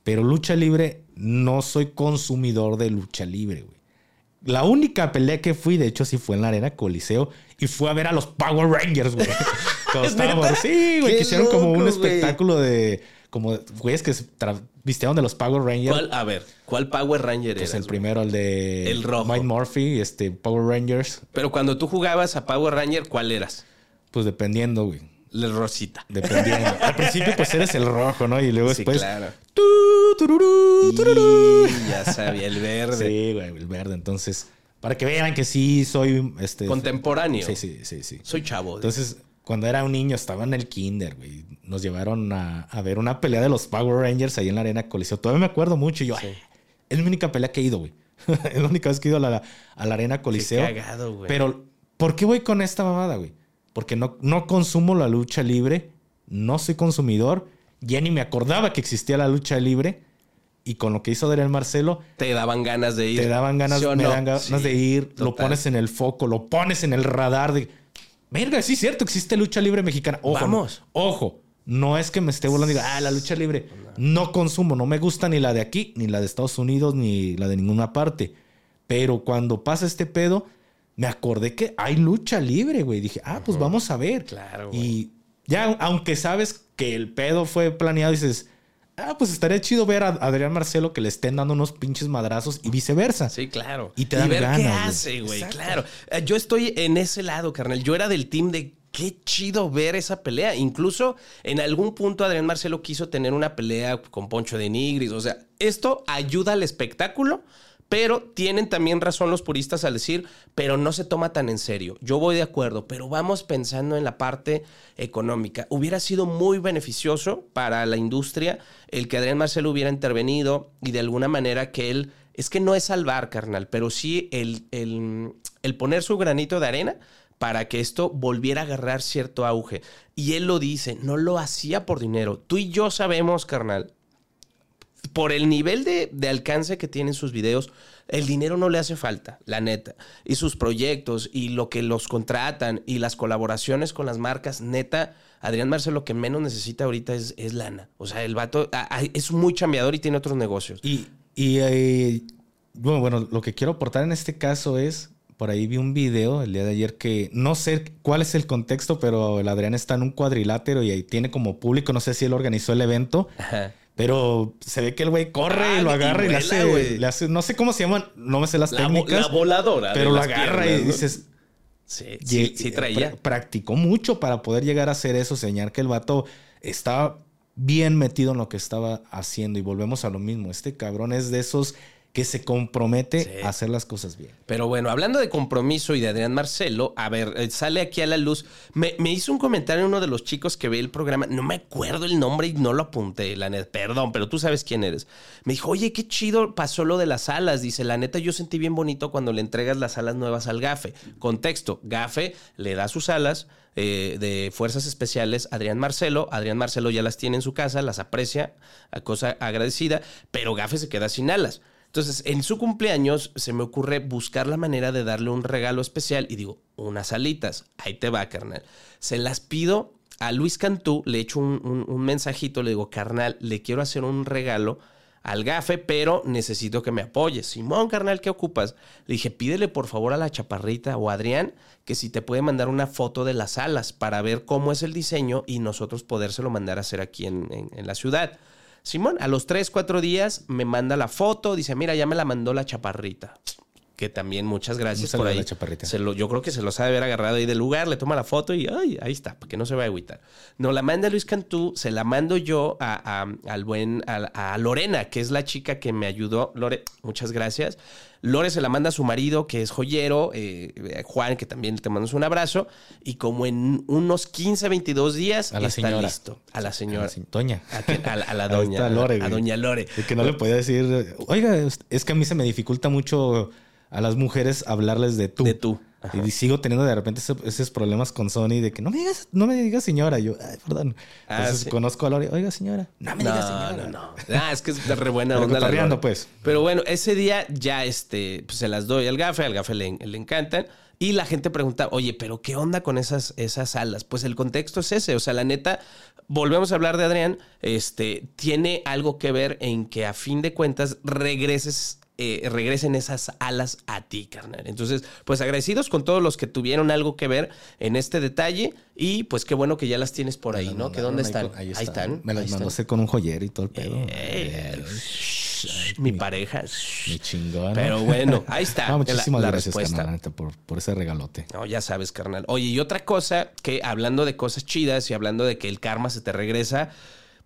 Pero lucha libre, no soy consumidor de lucha libre, güey. La única pelea que fui, de hecho, sí fue en la Arena Coliseo y fue a ver a los Power Rangers, güey. Sí, güey, que hicieron como un espectáculo de. Como güeyes que se vistieron de los Power Rangers. ¿Cuál, a ver, ¿cuál Power Ranger Pues eras, el primero, el de. El rojo. Mike Murphy, este, Power Rangers. Pero cuando tú jugabas a Power Ranger, ¿cuál eras? Pues dependiendo, güey. El Rosita. Dependiendo. Al principio, pues eres el rojo, ¿no? Y luego Sí, después. claro. tu, tururú, tururú. Y ya sabía, el verde. Sí, güey, el verde. Entonces, para que vean que sí soy. Este, Contemporáneo. Sí, sí, sí, sí. Soy chavo. Entonces, cuando era un niño, estaba en el kinder, güey. Nos llevaron a, a ver una pelea de los Power Rangers ahí en la arena Coliseo. Todavía me acuerdo mucho. Y yo, Sí. "Ay, es mi única pelea que he ido, güey. es la única vez que he ido a la, a la arena Coliseo. cagado, güey. Pero, ¿por qué voy con esta mamada, güey? Porque no, no consumo la lucha libre, no soy consumidor, ya ni me acordaba que existía la lucha libre. Y con lo que hizo Adrián Marcelo, Te daban ganas de ir. te daban ganas, ¿Sí me dan ganas Sí, de ir, lo pones en el foco, lo pones en el radar de. Verga, sí es cierto, existe lucha libre mexicana. Ojo, Vamos. ojo. No es que me esté burlando y diga, ah, la lucha libre. No consumo, no me gusta ni la de aquí, ni la de Estados Unidos, ni la de ninguna parte. Pero cuando pasa este pedo, me acordé que hay lucha libre, güey. Dije, ah, pues vamos a ver. Claro, güey. Y ya, aunque sabes que el pedo fue planeado, dices, ah, pues estaría chido ver a Adrián Marcelo que le estén dando unos pinches madrazos y viceversa. Sí, claro. Y te dan ver qué ganas, güey. hace, güey. Claro. Eh, Yo estoy en ese lado, carnal. Yo era del team de qué chido ver esa pelea. Incluso en algún punto Adrián Marcelo quiso tener una pelea con Poncho de Nigris. O sea, esto ayuda al espectáculo. Pero tienen también razón los puristas al decir, pero no se toma tan en serio. Yo voy de acuerdo, pero vamos pensando en la parte económica. Hubiera sido muy beneficioso para la industria el que Adrián Marcelo hubiera intervenido y de alguna manera que él, es que no es salvar, carnal, pero sí el, el, el poner su granito de arena para que esto volviera a agarrar cierto auge. Y él lo dice, no lo hacía por dinero. Tú y yo sabemos, carnal, por el nivel de, de alcance que tienen sus videos, el dinero no le hace falta, la neta. Y sus proyectos y lo que los contratan y las colaboraciones con las marcas, neta, Adrián Marcelo lo que menos necesita ahorita es, es lana. O sea, el vato es muy chambeador y tiene otros negocios. Y, y eh, bueno, bueno, lo que quiero aportar en este caso es, por ahí vi un video el día de ayer que no sé cuál es el contexto, pero el Adrián está en un cuadrilátero y ahí tiene como público, no sé si él organizó el evento, Ajá. Pero se ve que el güey corre Ah, y lo y agarra y, le, hace, güey. le hace, no sé cómo se llaman, no me sé las La, técnicas, la voladora. pero lo agarra piernas, y ¿no? dices, Sí, sí, sí y traía. pra- practicó mucho para poder llegar a hacer eso, señalar que el vato estaba bien metido en lo que estaba haciendo. Y volvemos a lo mismo. Este cabrón es de esos que se compromete Sí. a hacer las cosas bien. Pero bueno, hablando de compromiso y de Adrián Marcelo, a ver, eh, sale aquí a la luz. Me, me hizo un comentario uno de los chicos que ve el programa. No me acuerdo el nombre y no lo apunté, la neta. Perdón, pero tú sabes quién eres. Me dijo, oye, qué chido pasó lo de las alas. Dice, la neta, yo sentí bien bonito cuando le entregas las alas nuevas al Gafe. Contexto: Gafe le da sus alas. eh, de Fuerzas Especiales, Adrián Marcelo. Adrián Marcelo ya las tiene en su casa, las aprecia, a cosa agradecida, pero Gafe se queda sin alas. Entonces, en su cumpleaños se me ocurre buscar la manera de darle un regalo especial y digo, unas alitas. Ahí te va, carnal. Se las pido a Luis Cantú, le echo un, un- un mensajito, le digo, carnal, le quiero hacer un regalo al gafe, pero necesito que me apoyes. Simón, carnal, ¿qué ocupas? Le dije, pídele por favor a la chaparrita o a Adrián que si te puede mandar una foto de las alas para ver cómo es el diseño y nosotros podérselo mandar a hacer aquí en- en- en la ciudad. Simón, a los 3, 4 días me manda la foto, dice, mira, ya me la mandó la chaparrita. Que también muchas gracias por ahí. Se lo, yo creo que se los ha de haber agarrado ahí del lugar, le toma la foto y ay, ahí está, para que no se vaya a agüitar. No, la manda Luis Cantú, se la mando yo a, a- al buen, a, a Lorena, que es la chica que me ayudó. Lore, muchas gracias. Lore se la manda a su marido, que es joyero, eh, Juan, que también te mandamos un abrazo. Y como en unos 15, 22 días, A la está señora. listo. A la señora. A la Doña. A, la- a la Ahí doña. Lore, a doña Lore. Que no le podía decir, oiga, es que a mí se me dificulta mucho a las mujeres hablarles de tú. De tú. Ajá. Y sigo teniendo de repente ese- esos problemas con Sony de que no me digas, no me digas señora. Yo, ay, perdón. Ah, Entonces sí. conozco a Lore, oiga señora, no me No, digas señora. no, no. Ah, es que es de re buena Pero onda. la cotorreando, Lore. pues. Pero bueno, ese día ya este, pues, se las doy al gafe, al gafe le, le encantan. Y la gente pregunta, oye, pero ¿qué onda con esas, esas alas? Pues el contexto es ese. O sea, la neta, volvemos a hablar de Adrián. Este, tiene algo que ver en que a fin de cuentas regreses. Eh, regresen esas alas a ti, carnal. Entonces, pues agradecidos con todos los que tuvieron algo que ver en este detalle y pues qué bueno que ya las tienes por ahí, ¿no? ¿Que dónde están? Ahí, Ahí están. Me las mandó hacer con un joyero y todo el pedo. Eh, Ay, mi pareja. Mi chingón. Pero bueno, ahí está. No, muchísimas la, la gracias, respuesta. carnal, por, por ese regalote. No, ya sabes, carnal. Oye, y otra cosa que hablando de cosas chidas y hablando de que el karma se te regresa,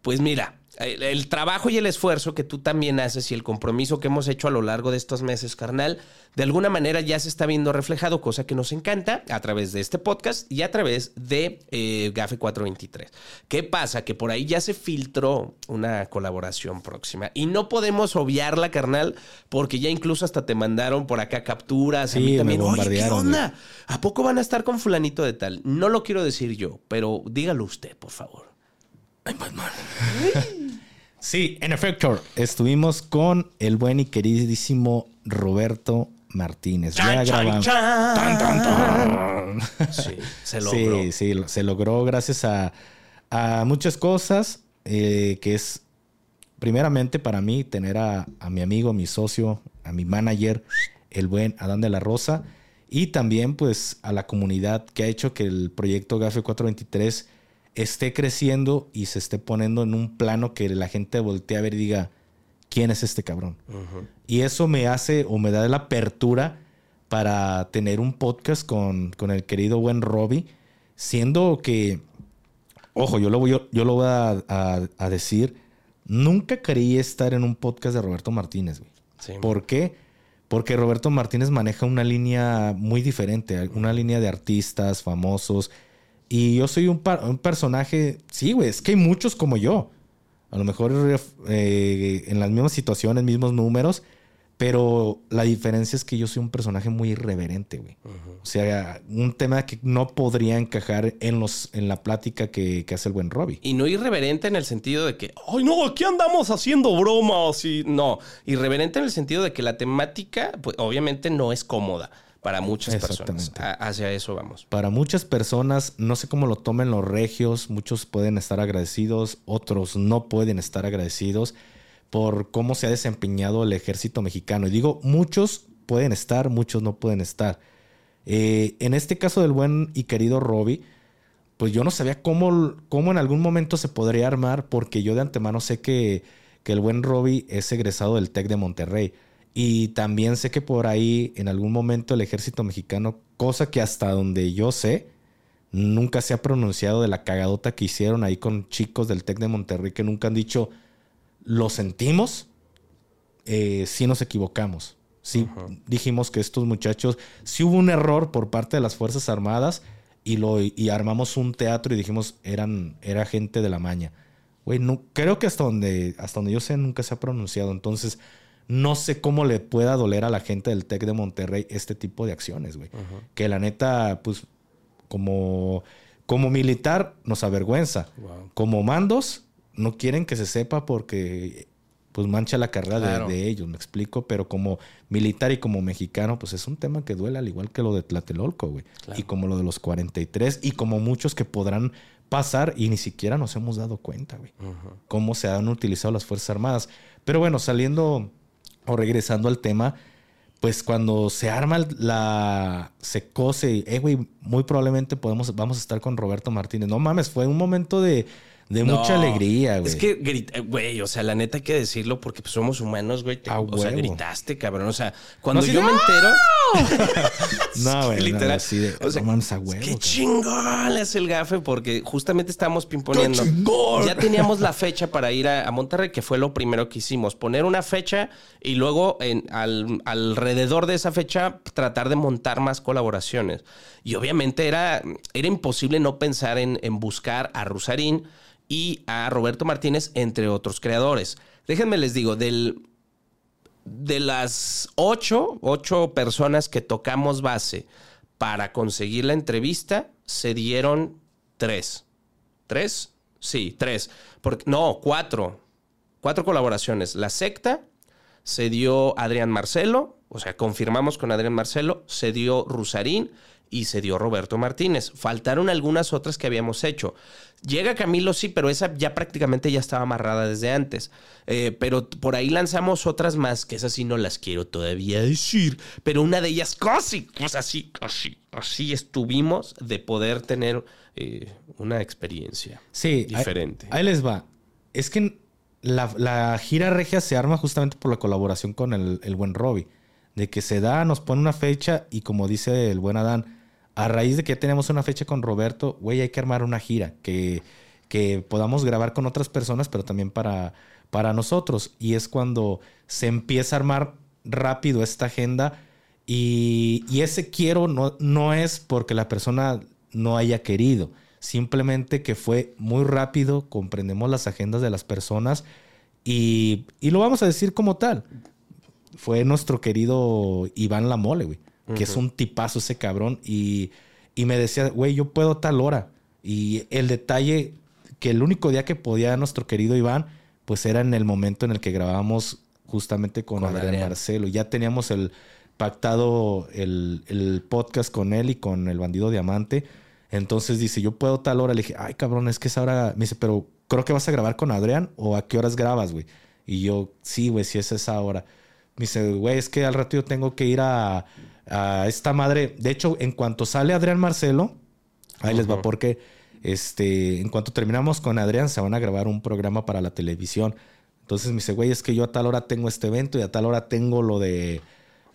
pues mira, el, el trabajo y el esfuerzo que tú también haces y el compromiso que hemos hecho a lo largo de estos meses, carnal, de alguna manera ya se está viendo reflejado, cosa que nos encanta a través de este podcast y a través de eh, GAFE 423. ¿Qué pasa? Que por ahí ya se filtró una colaboración próxima y no podemos obviarla, carnal, porque ya incluso hasta te mandaron por acá capturas. a mí me también. Oye, ¿qué onda? ¿A poco van a estar con fulanito de tal? No lo quiero decir yo, pero dígalo usted, por favor. Ay, Batman. Sí, en efecto, estuvimos con el buen y queridísimo Roberto Martínez. ya grabamos. Tan, tan, tan. Sí, se logró. Sí, sí, se logró gracias a, a muchas cosas, eh, que es primeramente para mí tener a, a mi amigo, mi socio, a mi manager, el buen Adán de la Rosa, y también pues a la comunidad que ha hecho que el proyecto GAFE 423 esté creciendo y se esté poniendo en un plano que la gente voltee a ver y diga, ¿quién es este cabrón? Y eso me hace o me da la apertura para tener un podcast con, con el querido buen Robbie, siendo que, ojo, yo lo voy, yo, lo voy a, a, decir, nunca quería estar en un podcast de Roberto Martínez, güey. ¿Por qué? Porque Roberto Martínez maneja una línea muy diferente, una línea de artistas famosos. Y yo soy un, un personaje, sí, güey, es que hay muchos como yo. A lo mejor eh, en las mismas situaciones, mismos números, pero la diferencia es que yo soy un personaje muy irreverente, güey. O sea, un tema que no podría encajar en, los, en la plática que, hace el buen Robbie. Y no irreverente en el sentido de que, ay, no, aquí andamos haciendo bromas y no. Irreverente en el sentido de que la temática, pues obviamente no es cómoda para muchas personas. hacia eso vamos. Para muchas personas, no sé cómo lo tomen los regios, muchos pueden estar agradecidos, otros no pueden estar agradecidos por cómo se ha desempeñado el ejército mexicano. Y digo, muchos pueden estar, muchos no pueden estar. Eh, en este caso del buen y querido Robbie, pues yo no sabía cómo, cómo en algún momento se podría armar, porque yo de antemano sé que, que el buen Robbie es egresado del TEC de Monterrey. Y también sé que por ahí en algún momento el ejército mexicano, cosa que hasta donde yo sé, nunca se ha pronunciado de la cagadota que hicieron ahí con chicos del TEC de Monterrey que nunca han dicho, lo sentimos, eh, sí nos equivocamos. Sí, dijimos que estos muchachos, sí hubo un error por parte de las Fuerzas Armadas y, lo, y armamos un teatro y dijimos, eran, era gente de la maña. Güey, no, creo que hasta donde, hasta donde yo sé nunca se ha pronunciado. Entonces, no sé cómo le pueda doler a la gente del TEC de Monterrey este tipo de acciones, güey. Que la neta, pues, como, como militar nos avergüenza. Como mandos, no quieren que se sepa porque pues mancha la carrera de, ellos, me explico, pero como militar y como mexicano, pues es un tema que duele al igual que lo de Tlatelolco, güey. Y como lo de los 43 y como muchos que podrán pasar y ni siquiera nos hemos dado cuenta, güey. Cómo se han utilizado las Fuerzas Armadas. Pero bueno, saliendo o regresando al tema, pues cuando se arma la se cose, eh, güey, muy probablemente podemos vamos a estar con Roberto Martínez. No mames, fue un momento de de mucha alegría, güey. Es que, güey, o sea, la neta hay que decirlo porque pues, somos humanos, güey. o sea, gritaste, cabrón. O sea, cuando yo me entero. no, güey. Literal. así de, o sea, a huevo, qué chingón es el gafe porque justamente estábamos pimponiendo. Ya teníamos la fecha para ir a, Monterrey, que fue lo primero que hicimos. Poner una fecha y luego en, al, alrededor de esa fecha tratar de montar más colaboraciones. Y obviamente era, era imposible no pensar en, en buscar a Rusarín y a Roberto Martínez, entre otros creadores. Déjenme les digo, del, de las ocho, ocho personas que tocamos base para conseguir la entrevista, se dieron tres. ¿Tres? Sí, tres. Porque, no, cuatro. Cuatro colaboraciones. La secta, se dio Adrián Marcelo, o sea, confirmamos con Adrián Marcelo, se dio Rusarín y se dio Roberto Martínez. Faltaron algunas otras que habíamos hecho. Llega Camilo, sí, pero esa ya prácticamente ya estaba amarrada desde antes. Eh, pero por ahí lanzamos otras más, que esas sí no las quiero todavía decir. Pero una de ellas casi, pues así, así, así estuvimos de poder tener eh, una experiencia sí, diferente. Ahí, les va. Es que la, gira regia se arma justamente por la colaboración con el, el buen Robbie. De que se da, nos pone una fecha y como dice el buen Adán, a raíz de que ya tenemos una fecha con Roberto, güey, hay que armar una gira que, que podamos grabar con otras personas, pero también para, para nosotros. Y es cuando se empieza a armar rápido esta agenda. Y, ese quiero no, no es porque la persona no haya querido, simplemente que fue muy rápido, comprendemos las agendas de las personas y, y lo vamos a decir como tal. Fue nuestro querido Iván Lamole, güey que es un tipazo ese cabrón. Y, y me decía, güey, yo puedo tal hora. Y el detalle que el único día que podía nuestro querido Iván, pues era en el momento en el que grabábamos justamente con, Con Adrián, Adrián. Marcelo. Ya teníamos el pactado el, el podcast con él y con el bandido Diamante. Entonces dice, yo puedo tal hora. Le dije, ay, cabrón, es que esa hora. Me dice, pero creo que vas a grabar con Adrián o a qué horas grabas, güey. Y yo, sí, güey, sí es esa hora. Me dice, güey, es que al rato yo tengo que ir a, a esta madre. De hecho, en cuanto sale Adrián Marcelo, ahí les va porque, este, en cuanto terminamos con Adrián, se van a grabar un programa para la televisión. Entonces me dice, güey, es que yo a tal hora tengo este evento y a tal hora tengo lo de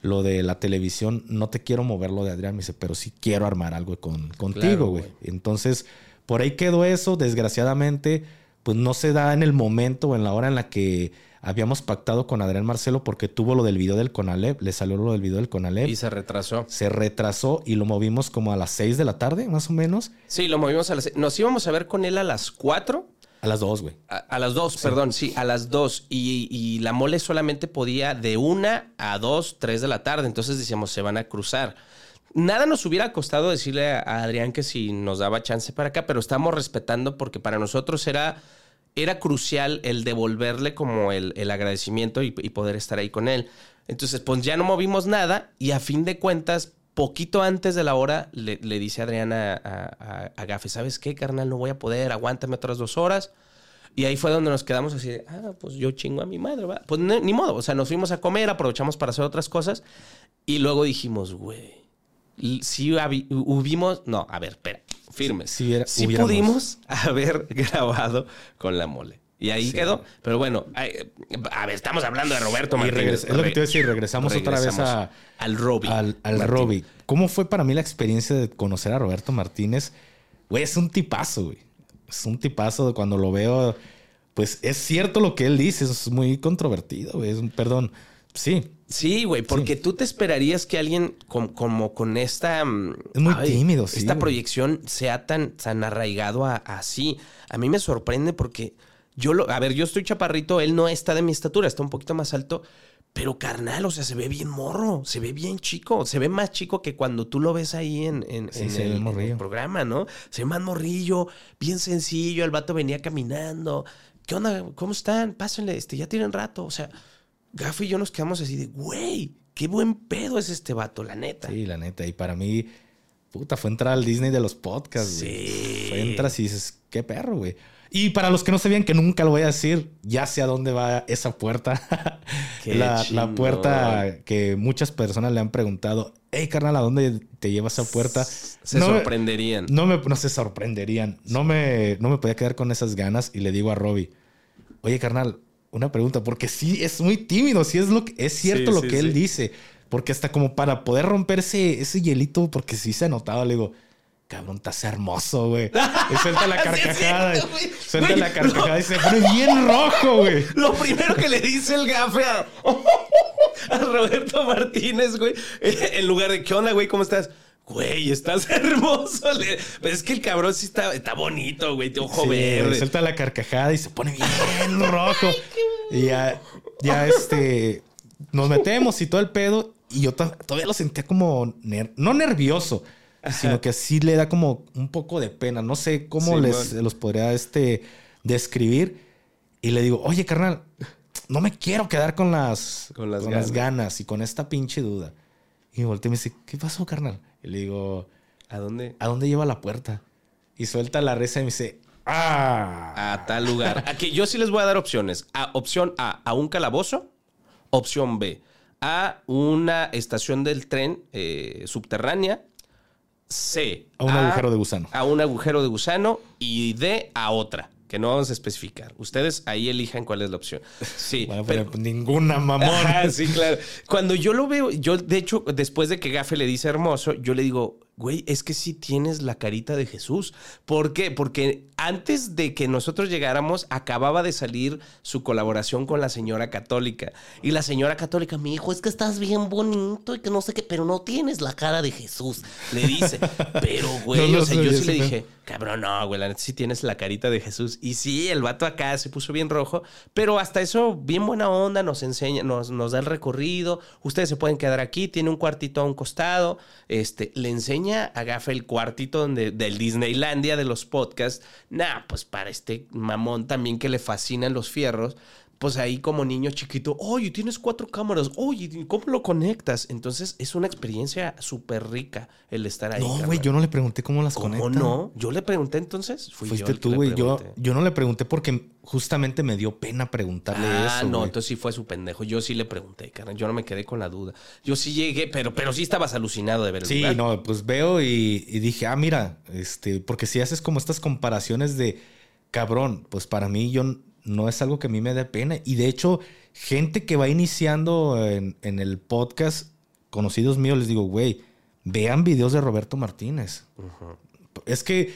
lo de la televisión. No te quiero mover lo de Adrián. Me dice, pero sí quiero armar algo con, contigo, güey. Entonces, por ahí quedó eso. Desgraciadamente, pues no se da en el momento o en la hora en la que habíamos pactado con Adrián Marcelo porque tuvo lo del video del Conalep. Le salió lo del video del Conalep. Y se retrasó. Se retrasó y lo movimos como a las 6 de la tarde, más o menos. Sí, lo movimos a las... Nos íbamos a ver con él a las 4. A las 2, güey. A, a las 2, perdón, sí, a las 2. Y, y la mole solamente podía de 1 a 2, 3 de la tarde. Entonces decíamos, se van a cruzar. Nada nos hubiera costado decirle a, Adrián que si nos daba chance para acá, pero estamos respetando porque para nosotros era, era crucial el devolverle como el, el agradecimiento y, poder estar ahí con él. Entonces, pues ya no movimos nada y a fin de cuentas, poquito antes de la hora, le, dice Adrián a, a, a- Gafe, ¿sabes qué, carnal? No voy a poder, aguántame otras dos horas. Y ahí fue donde nos quedamos así de, ah, pues yo chingo a mi madre, ¿va? Pues ni modo, o sea, nos fuimos a comer, aprovechamos para hacer otras cosas y luego dijimos, güey, habi- hubimos, no, a ver, espera, sí hubiéramos. pudimos haber grabado con la mole. Y ahí Sí. quedó. Pero bueno, a ver, estamos hablando de Roberto Martínez. es lo que te iba a decir, regresamos otra vez a- al Robbie. al, al. Robbie. ¿Cómo fue para mí la experiencia de conocer a Roberto Martínez? Güey, es un tipazo, güey. Es un tipazo de cuando lo veo. Pues es cierto lo que él dice, es muy controvertido, güey. Es un, perdón. Sí, Sí, güey, porque tú te esperarías que alguien con- como con esta... mm, Es muy tímido, sí, Esta güey. proyección sea tan, tan arraigado a- así. A mí me sorprende porque yo lo... A ver, yo estoy chaparrito, él no está de mi estatura, está un poquito más alto. Pero carnal, o sea, se ve bien morro, se ve bien chico, se ve más chico que cuando tú lo ves ahí en, en- Sí, en se ve el, en el programa, ¿no? Se ve más morrillo, bien sencillo, el vato venía caminando. ¿Qué onda? ¿Cómo están? Pásenle, este, ya tienen rato. O sea, Gafo y yo nos quedamos así de, güey, qué buen pedo es este vato, la neta. sí, la neta. Y para mí, puta, fue entrar al Disney de los podcasts, güey. Sí. Fue entras y dices, qué perro, güey. Y para los que no sabían, que nunca lo voy a decir, ya sé a dónde va esa puerta. Qué la, la puerta que muchas personas le han preguntado, hey, carnal, ¿a dónde te lleva esa puerta? Se No me- sorprenderían. No, me, no se sorprenderían. No, me, no me podía quedar con esas ganas y le digo a Robbie, oye, carnal, una pregunta, porque sí es muy tímido, sí es, lo que, es cierto Sí, lo sí, que él sí. dice, porque hasta como para poder romper ese, hielito, porque sí se ha notado, le digo, cabrón, estás hermoso, güey. Y suelta la carcajada, cierto, güey. suelta Güey, la carcajada y se pone bien rojo, güey. Lo primero que le dice el gafe a, a Roberto Martínez, güey, en lugar de, ¿qué onda, güey? ¿Cómo estás? Güey, estás hermoso. Pero es que el cabrón sí está, está bonito, güey, ojo Sí, verde. Suelta la carcajada y se pone bien rojo. Y ya, ya este, nos metemos y todo el pedo. Y yo to- todavía lo sentía como, ner- no nervioso, sino que sí le da como un poco de pena. No sé cómo les los podría este, describir. Y le digo, oye, carnal, no me quiero quedar con las, Con las ganas. ganas. y con esta pinche duda. Y me volteé y me dice, ¿qué pasó, carnal? Y le digo, ¿A dónde? ¿a dónde lleva la puerta? Y suelta la reza y me dice, ¡ah! A tal lugar. Aquí yo sí les voy a dar opciones. A, opción A, a un calabozo. Opción B, a una estación del tren eh, subterránea. C, A un agujero de gusano. A un agujero de gusano. Y D, a otra, que no vamos a especificar. Ustedes ahí elijan cuál es la opción. Sí, Bueno, pero... pero ninguna mamón. Ajá, sí, claro. Cuando yo lo veo, yo de hecho, después de que Gafe le dice hermoso, yo le digo, güey, es que sí tienes la carita de Jesús. ¿Por qué? Porque antes de que nosotros llegáramos, acababa de salir su colaboración con la señora católica. Y la señora católica me dijo, es que estás bien bonito y que no sé qué, pero no tienes la cara de Jesús. Le dice, pero güey, No o sea, yo sí le dije, cabrón, no, güey, la neta sí tienes la carita de Jesús. Y sí, el vato acá se puso bien rojo, pero hasta eso, bien buena onda, nos enseña, nos, nos da el recorrido. Ustedes se pueden quedar aquí, tiene un cuartito a un costado, este, le enseña enseña a Gafe el cuartito donde, del Disneylandia de los podcasts. Nah, pues para este mamón también que le fascinan los fierros, pues ahí como niño chiquito, oye, tienes cuatro cámaras, oye, ¿cómo lo conectas? Entonces es una experiencia súper rica el estar ahí. No, güey, yo no le pregunté cómo las ¿Cómo conecta. no? Yo le pregunté entonces. Fui yo Fuiste que tú, güey. Yo, yo no le pregunté porque justamente me dio pena preguntarle Ah, eso. no, güey. entonces sí fue su pendejo. Yo sí le pregunté, carnal. Yo no me quedé con la duda. Yo sí llegué, pero, pero sí estabas alucinado de ver el Sí, lugar. no, pues veo y, y dije, ah, mira, este, porque si haces como estas comparaciones de cabrón, pues para mí yo no es algo que a mí me dé pena. Y de hecho, gente que va iniciando en, en el podcast, conocidos míos, les digo, güey, vean videos de Roberto Martínez. Es que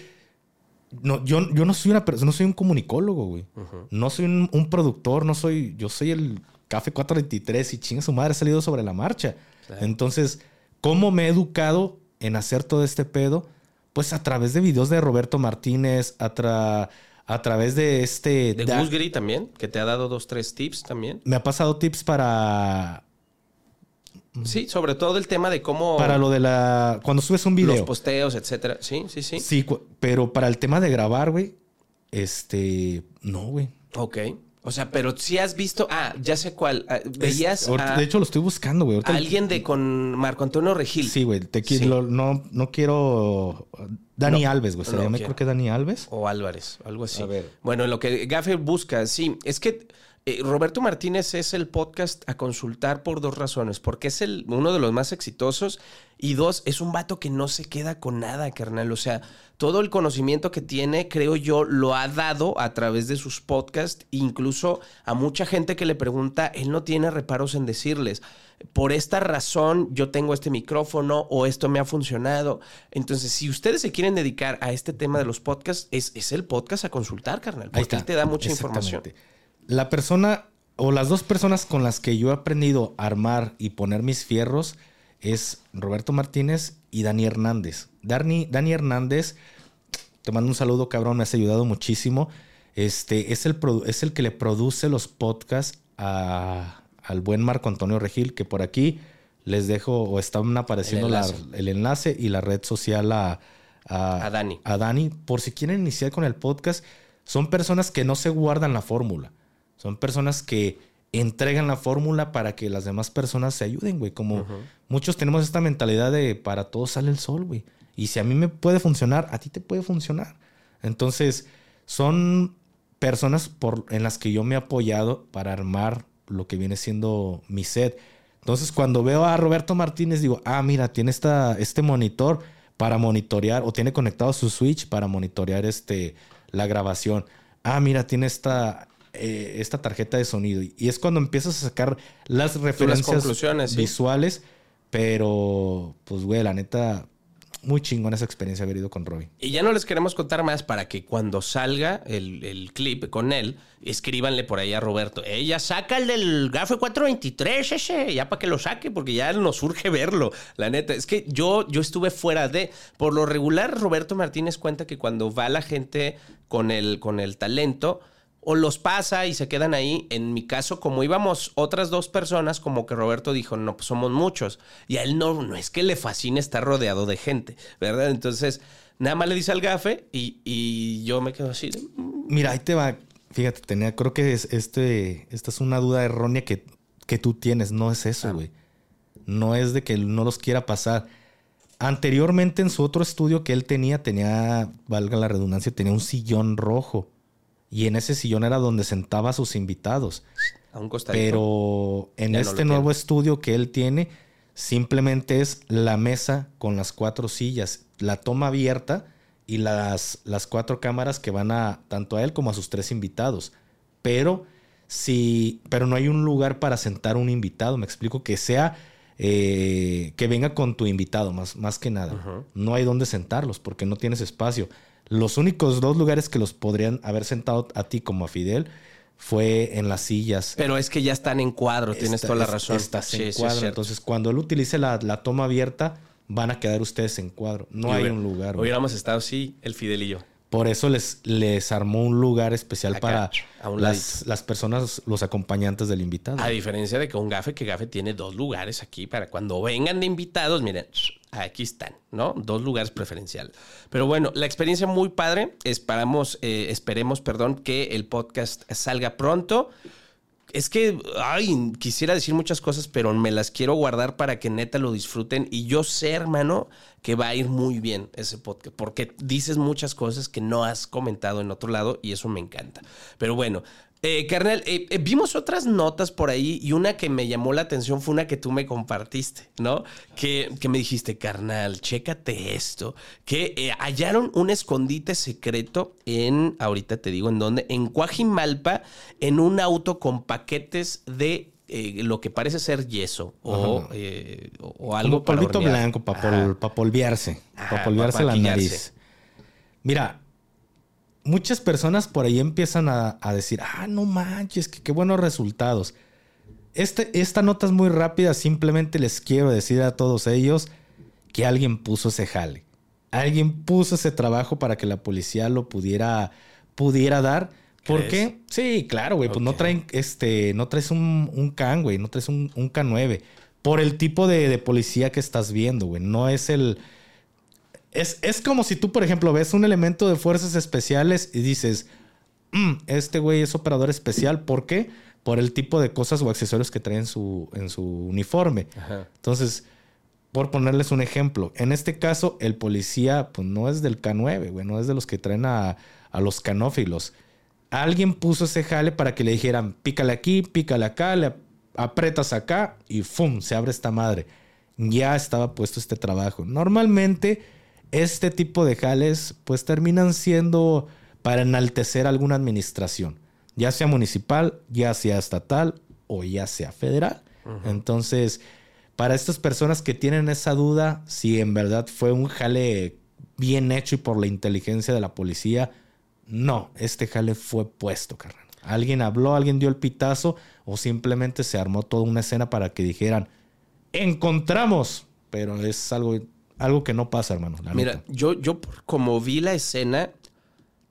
no, yo, yo no soy una persona, no soy un comunicólogo, güey. No soy un, un productor, no soy, yo soy el Café 423 y chinga su madre, he salido sobre la marcha. Claro. Entonces, ¿cómo me he educado en hacer todo este pedo? Pues a través de videos de Roberto Martínez, a, tra- a través de este... De Gus Gris también, que te ha dado dos, tres tips también. me ha pasado tips para, Sí, sobre todo el tema de cómo para lo de la... Cuando subes un los video. posteos, etcétera. Sí, sí, sí. Sí, pero para el tema de grabar, güey, este... No, güey. Ok. O sea, pero si has visto. Ah, ya sé cuál. Ah, Es- Veías a, de hecho, lo estoy buscando, güey. A alguien de con Marco Antonio Regil. Sí, güey. te qui- Sí. lo- no, no quiero. Dani No, Alves, güey. Se no llama, creo que Dani Alves. O Álvarez, algo así. A ver. Bueno, en lo que Gaffer busca, sí, es que eh, Roberto Martínez es el podcast a consultar por dos razones. Porque es el, uno de los más exitosos y dos, es un vato que no se queda con nada, carnal. O sea, todo el conocimiento que tiene, creo yo, lo ha dado a través de sus podcasts. Incluso a mucha gente que le pregunta, él no tiene reparos en decirles. Por esta razón yo tengo este micrófono o esto me ha funcionado. Entonces, si ustedes se quieren dedicar a este tema de los podcasts, es, es el podcast a consultar, carnal. Ahí Porque él te da mucha información. La persona o las dos personas con las que yo he aprendido a armar y poner mis fierros es Roberto Martínez y Dani Hernández. Dani, Dani Hernández, te mando un saludo, cabrón, me has ayudado muchísimo. Este es el, es el que le produce los podcasts a- al buen Marco Antonio Regil, que por aquí les dejo o están apareciendo El la- enlace. el enlace y la red social a, A Dani. a Dani, por si quieren iniciar con el podcast, son personas que no se guardan la fórmula. Son personas que entregan la fórmula para que las demás personas se ayuden, güey. Como muchos tenemos esta mentalidad de para todos sale el sol, güey. Y si a mí me puede funcionar, a ti te puede funcionar. Entonces, son personas por, en las que yo me he apoyado para armar lo que viene siendo mi set. Entonces, cuando veo a Roberto Martínez, digo, ah, mira, tiene esta, este monitor para monitorear, o tiene conectado su switch para monitorear este, la grabación. Ah, mira, tiene esta, eh, esta tarjeta de sonido. Y es cuando empiezas a sacar las referencias conclusiones, sí. visuales, pero, pues, güey, la neta, muy chingón esa experiencia haber ido con Robbie. Y ya no les queremos contar más para que cuando salga el, el clip con él, escríbanle por ahí a Roberto. Ella saca el del Gafe 423 ese, ya para que lo saque, porque ya nos surge verlo. La neta, es que yo, yo estuve fuera de. Por lo regular, Roberto Martínez cuenta que cuando va la gente con el, con el talento, o los pasa y se quedan ahí. En mi caso, como íbamos otras dos personas, como que Roberto dijo, no, pues somos muchos. Y a él no, no es que le fascine estar rodeado de gente, ¿verdad? Entonces, nada más le dice al gafe y, y yo me quedo así. "Mm". Mira, ahí te va. Fíjate, tenía, creo que es, este, esta es una duda errónea que, que tú tienes. No es eso, Ah. güey. No es de que no los quiera pasar. Anteriormente en su otro estudio que él tenía, tenía, valga la redundancia, tenía un sillón rojo. Y en ese sillón era donde sentaba a sus invitados. A un costadito. Pero en Ya este nuevo tiene. estudio que él tiene, simplemente es la mesa con las cuatro sillas, la toma abierta y las, las cuatro cámaras que van a tanto a él como a sus tres invitados. Pero si, pero no hay un lugar para sentar un invitado. Me explico que sea eh, que venga con tu invitado, más, más que nada. No hay dónde sentarlos porque no tienes espacio. Los únicos dos lugares que los podrían haber sentado a ti como a Fidel fue en las sillas. Pero es que ya están en cuadro, tienes toda la razón. Estás Sí, en sí, es cuadro. Entonces, cuando él utilice la, la toma abierta, van a quedar ustedes en cuadro. No Y hay hubiera- un lugar. güey. Hubiéramos estado, sí, el Fidel y yo. Por eso les, les armó un lugar especial Acá, para las, las personas, los acompañantes del invitado. A diferencia de que un gafe, que gafe tiene dos lugares aquí para cuando vengan de invitados, miren, aquí están, ¿no? Dos lugares preferenciales. Pero bueno, la experiencia muy padre. Esperamos, eh, esperemos, perdón, que el podcast salga pronto. Es que, ay, quisiera decir muchas cosas, pero me las quiero guardar para que neta lo disfruten. Y yo sé, hermano, que va a ir muy bien ese podcast, porque dices muchas cosas que no has comentado en otro lado y eso me encanta. Pero bueno, eh, carnal, eh, eh, vimos otras notas por ahí y una que me llamó la atención fue una que tú me compartiste, ¿no? Que, que me dijiste, carnal, chécate esto, que eh, hallaron un escondite secreto en, ahorita te digo en dónde, en Cuajimalpa, en un auto con paquetes de eh, lo que parece ser yeso o, eh, algo Como polvito blanco para Ajá. polviarse. Ajá, Para pa' polviarse la nariz. Mira, muchas personas por ahí empiezan a, a decir, ah, no manches, que qué buenos resultados. Este, esta nota es muy rápida, simplemente les quiero decir a todos ellos que alguien puso ese jale. Alguien puso ese trabajo para que la policía lo pudiera, pudiera dar. ¿Por qué? Sí, claro, güey. Pues no traen, este, no traes un, un can, güey. No traes un, un K9. Por el tipo de, de policía que estás viendo, güey. No es el. Es, es como si tú, por ejemplo, ves un elemento de fuerzas especiales y dices, "Mm, este güey es operador especial. ¿Por qué? Por el tipo de cosas o accesorios que trae en su, en su uniforme. Ajá. Entonces, por ponerles un ejemplo, en este caso, el policía, pues no es del K9, güey, no es de los que traen a, a los canófilos. Alguien puso ese jale para que le dijeran, pícale aquí, pícale acá, le apretas acá y ¡fum! Se abre esta madre. Ya estaba puesto este trabajo. Normalmente, este tipo de jales, pues terminan siendo para enaltecer alguna administración, ya sea municipal, ya sea estatal o ya sea federal. Entonces, para estas personas que tienen esa duda, si en verdad fue un jale bien hecho y por la inteligencia de la policía, no, este jale fue puesto, carnal. Alguien habló, alguien dio el pitazo o simplemente se armó toda una escena para que dijeran, encontramos, pero es algo, algo que no pasa, hermano. la Mira, neta. yo, yo como vi la escena,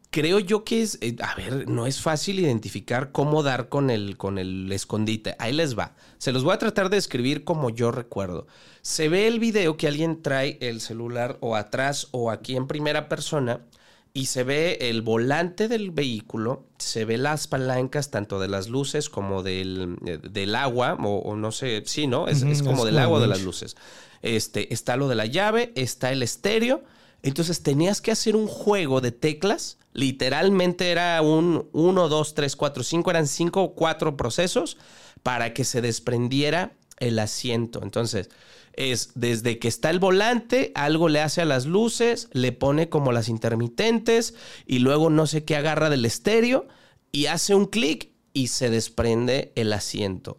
creo yo que es, eh, a ver, no es fácil identificar cómo dar con el, con el escondite. Ahí les va. Se los voy a tratar de escribir como yo recuerdo. Se ve el video que alguien trae el celular o atrás o aquí en primera persona y se ve el volante del vehículo, se ve las palancas tanto de las luces como del, eh, del agua, o, o no sé, sí, ¿no? Es, como es del agua o de las luces. Este, está lo de la llave, está el estéreo. Entonces tenías que hacer un juego de teclas. Literalmente era un 1, 2, 3, 4, 5. Eran 5 o 4 procesos para que se desprendiera el asiento. Entonces es desde que está el volante, algo le hace a las luces, le pone como las intermitentes y luego no sé qué agarra del estéreo y hace un clic y se desprende el asiento.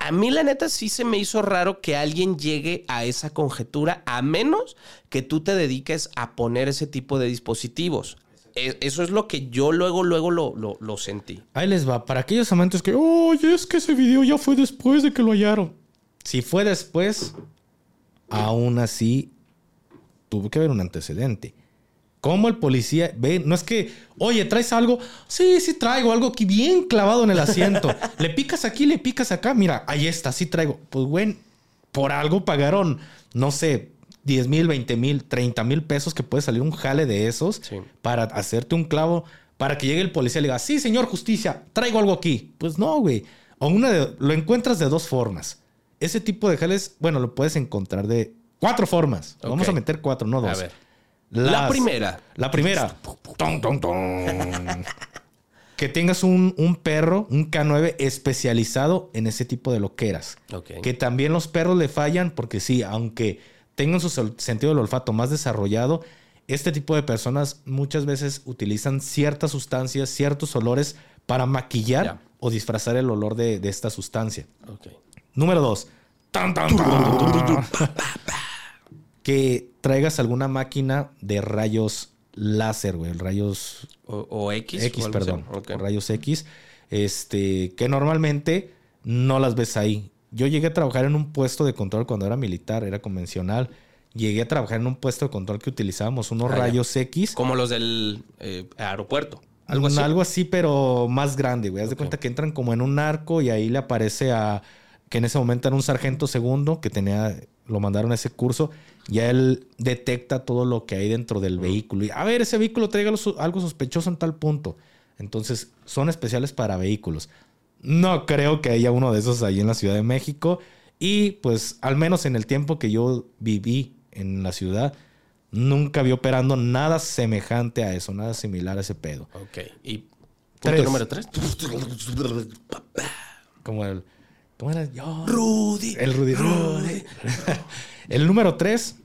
A mí la neta sí se me hizo raro que alguien llegue a esa conjetura a menos que tú te dediques a poner ese tipo de dispositivos. E- Eso es lo que yo luego, luego lo, lo- sentí. Ahí les va. Para aquellos amantes que, oye, es que ese video ya fue después de que lo hallaron. Si fue después, aún así tuvo que haber un antecedente. ¿Cómo el policía ve? No es que, oye, ¿traes algo? Sí, sí traigo algo aquí bien clavado en el asiento. le picas aquí, le picas acá. Mira, ahí está, sí traigo. Pues, güey, por algo pagaron, no sé, 10 mil, 20 mil, 30 mil pesos que puede salir un jale de esos Sí. para hacerte un clavo, para que llegue el policía y le diga, sí, señor justicia, traigo algo aquí. Pues no, güey. O una de, lo encuentras de dos formas. Ese tipo de jales, bueno, lo puedes encontrar de cuatro formas. Vamos a meter cuatro, no dos. A ver. La primera. La primera. Que tengas un, un perro, un K9 especializado en ese tipo de loqueras. Que también los perros le fallan porque sí, aunque tengan su sentido del olfato más desarrollado, este tipo de personas muchas veces utilizan ciertas sustancias, ciertos olores para maquillar o disfrazar el olor de, de esta sustancia. Número dos. Tan, tan, tan. que traigas alguna máquina de rayos láser, güey. Rayos O, o X. X, o perdón. Ok. Rayos X. Este, que normalmente no las ves ahí. Yo llegué a trabajar en un puesto de control cuando era militar, era convencional. llegué a trabajar en un puesto de control que utilizábamos unos Ah, rayos X. Como los del eh, aeropuerto. Algo así. Algo así, pero más grande, güey. Haz de cuenta que entran como en un arco y ahí le aparece a. Que en ese momento era un sargento segundo que tenía. Lo mandaron a ese curso. Ya él detecta todo lo que hay dentro del vehículo. Y a ver, ese vehículo trae algo sospechoso en tal punto. Entonces, son especiales para vehículos. No creo que haya uno de esos ahí en la Ciudad de México. Y pues, al menos en el tiempo que yo viví en la ciudad, nunca vi operando nada semejante a eso, nada similar a ese pedo. Ok. Y punto Tres. número tres. Como el. ¿Cómo era? Yo. Rudy. El Rudy. Rudy. el número tres,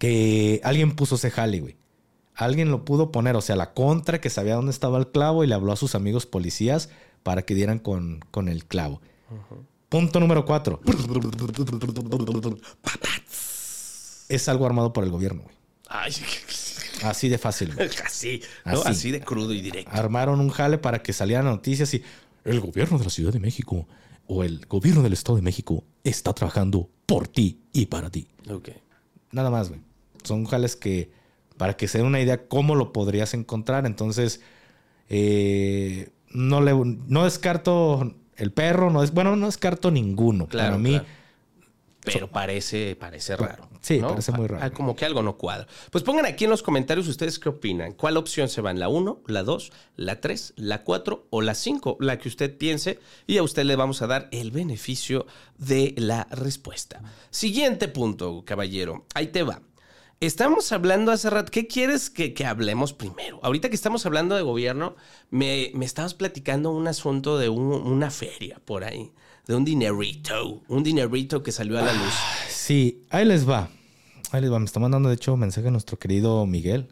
que alguien puso ese jale, güey. Alguien lo pudo poner, o sea, la contra, que sabía dónde estaba el clavo y le habló a sus amigos policías para que dieran con, con el clavo. Punto número cuatro. Es algo armado por el gobierno, güey. Ay, Así de fácil, güey. así, ¿no? Así. Así de crudo y directo. Armaron un jale para que salieran noticias y el gobierno de la Ciudad de México o el gobierno del Estado de México está trabajando por ti y para ti. Ok. Nada más, güey. Son jales que, para que se den una idea cómo lo podrías encontrar. Entonces, eh, no, le, no descarto el perro, no es, bueno, no descarto ninguno. Claro, para mí, claro. Pero parece, parece raro. Sí, ¿no? parece muy raro. Ah, Como que algo no cuadra. Pues pongan aquí en los comentarios ustedes qué opinan. ¿Cuál opción se van? ¿La 1, la 2, la 3, la 4 o la 5? La que usted piense. Y a usted le vamos a dar el beneficio de la respuesta. Siguiente punto, caballero. Ahí te va. Estamos hablando hace rato. ¿Qué quieres que, que hablemos primero? Ahorita que estamos hablando de gobierno, me, me estabas platicando un asunto de un- una feria por ahí. De un dinerito. Un dinerito que salió a la luz. Sí, ahí les va. Ahí les va. Me está mandando, de hecho, mensaje nuestro querido Miguel.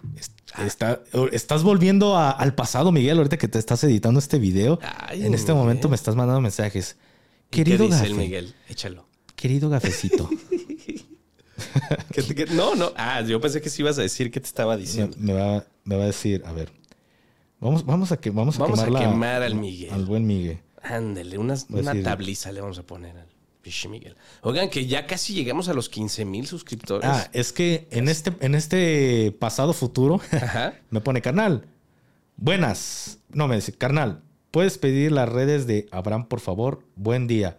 Está, estás volviendo a- al pasado, Miguel, ahorita que te estás editando este video. Ay, en este Miguel. momento me estás mandando mensajes. ¿Y ¿Qué Querido dice Gafe, el Miguel? Échalo. querido gafecito, ¿Qué te- qué- no, no. Ah, yo pensé que sí ibas a decir qué te estaba diciendo. me va, me va a decir, a ver, vamos, vamos a que vamos a, Vamos a quemar la- al Miguel. al buen Miguel. Ándale, una, tabliza le vamos a poner al pichi Miguel. Oigan, que ya casi llegamos a los 15 mil suscriptores. Ah, es que en este, en este pasado futuro Ajá. me pone carnal. Buenas. No, me dice, carnal, ¿puedes pedir las redes de Abraham, por favor? Buen día.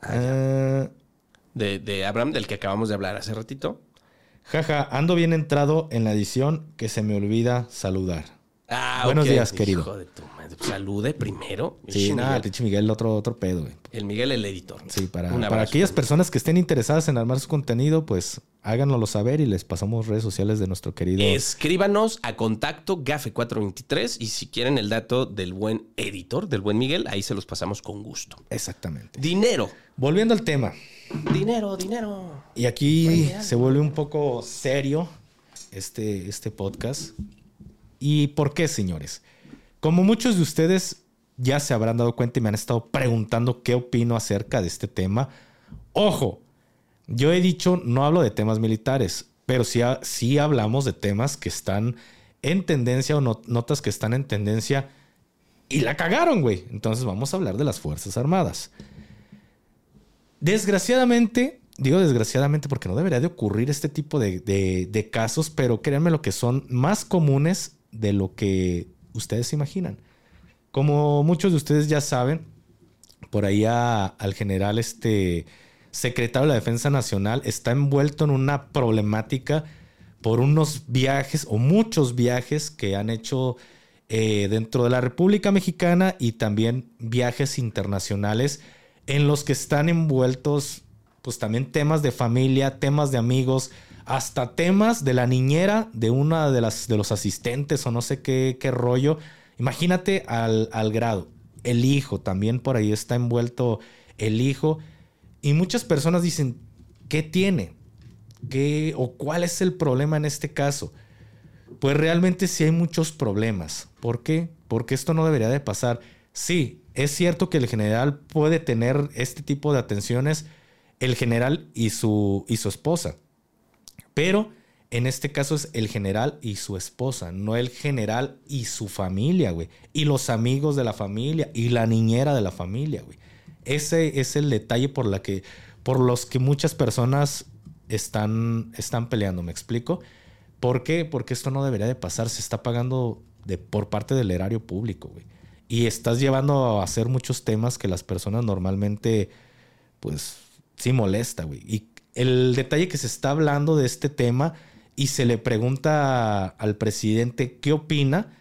Ah, De, de Abraham, del que acabamos de hablar hace ratito. jaja, ando bien entrado en la edición que se me olvida saludar. Ah, Buenos días, querido. Hijo de tu madre. Salude primero. Sí, nada, Miguel. Miguel, otro, otro pedo, güey. El Miguel, el editor. Sí, para, para aquellas personas que estén interesadas en armar su contenido, pues háganoslo saber y les pasamos redes sociales de nuestro querido. Escríbanos a contacto gafe423 y si quieren el dato del buen editor, del buen Miguel, ahí se los pasamos con gusto. Exactamente. Dinero. Volviendo al tema. Dinero, dinero. Y aquí se vuelve un poco serio este, este podcast. ¿Y por qué, señores? Como muchos de ustedes ya se habrán dado cuenta y me han estado preguntando qué opino acerca de este tema. Ojo, yo he dicho, no hablo de temas militares, pero sí, sí hablamos de temas que están en tendencia o no- notas que están en tendencia y la cagaron, güey. Entonces vamos a hablar de las Fuerzas Armadas. Desgraciadamente, digo desgraciadamente porque no debería de ocurrir este tipo de, casos, pero créanme lo que son más comunes de lo que ustedes imaginan. Como muchos de ustedes ya saben, por ahí al general este secretario de la Defensa Nacional está envuelto en una problemática por unos viajes o muchos viajes que han hecho eh, dentro de la República Mexicana y también viajes internacionales en los que están envueltos pues también temas de familia, temas de amigos, hasta temas de la niñera de una de las de los asistentes o no sé qué, qué rollo. Imagínate al, al grado. El hijo, también por ahí está envuelto el hijo. Y muchas personas dicen, ¿qué tiene? ¿Qué o cuál es el problema en este caso? Pues realmente sí hay muchos problemas. ¿Por qué? Porque esto no debería de pasar. Sí, es cierto que el general puede tener este tipo de atenciones, el general y su, y su esposa. Pero en este caso es el general y su esposa, no el general y su familia, güey. Y los amigos de la familia y la niñera de la familia, güey. Ese es el detalle por, la que, por los que muchas personas están, están peleando, ¿me explico? ¿Por qué? Porque esto no debería de pasar, se está pagando de, por parte del erario público, güey. Y estás llevando a hacer muchos temas que las personas normalmente, pues, sí molesta, güey. Y el detalle que se está hablando de este tema y se le pregunta al presidente qué opina.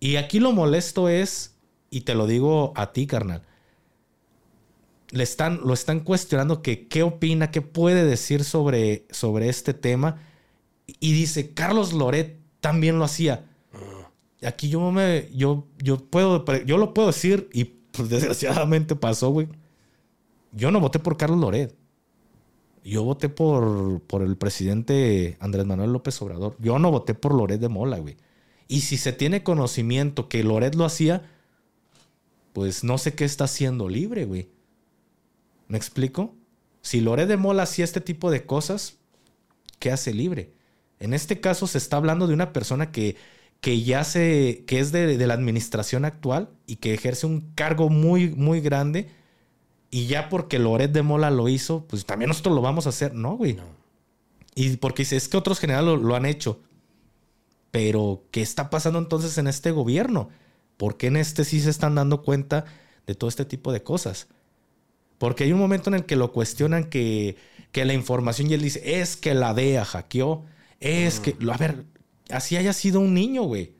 Y aquí lo molesto es, y te lo digo a ti, carnal, le están, lo están cuestionando que qué opina, qué puede decir sobre, sobre este tema. Y dice, Carlos Loret también lo hacía. Aquí yo me, yo, yo puedo, yo lo puedo decir y pues, desgraciadamente pasó, güey. Yo no voté por Carlos Loret. Yo voté por, por el presidente Andrés Manuel López Obrador. Yo no voté por Loret de Mola, güey. Y si se tiene conocimiento que Loret lo hacía, pues no sé qué está haciendo libre, güey. ¿Me explico? Si Loret de Mola hacía este tipo de cosas, ¿qué hace libre? En este caso se está hablando de una persona que, que ya se, que es de, de, la administración actual y que ejerce un cargo muy, muy grande. Y ya porque Loret de Mola lo hizo, pues también nosotros lo vamos a hacer. No, güey. No. Y porque es que otros generales lo, lo, han hecho. Pero, ¿qué está pasando entonces en este gobierno? ¿Por qué en este sí se están dando cuenta de todo este tipo de cosas? Porque hay un momento en el que lo cuestionan que, que la información y él dice, es que la DEA hackeó, es que, a ver, así haya sido un niño, güey.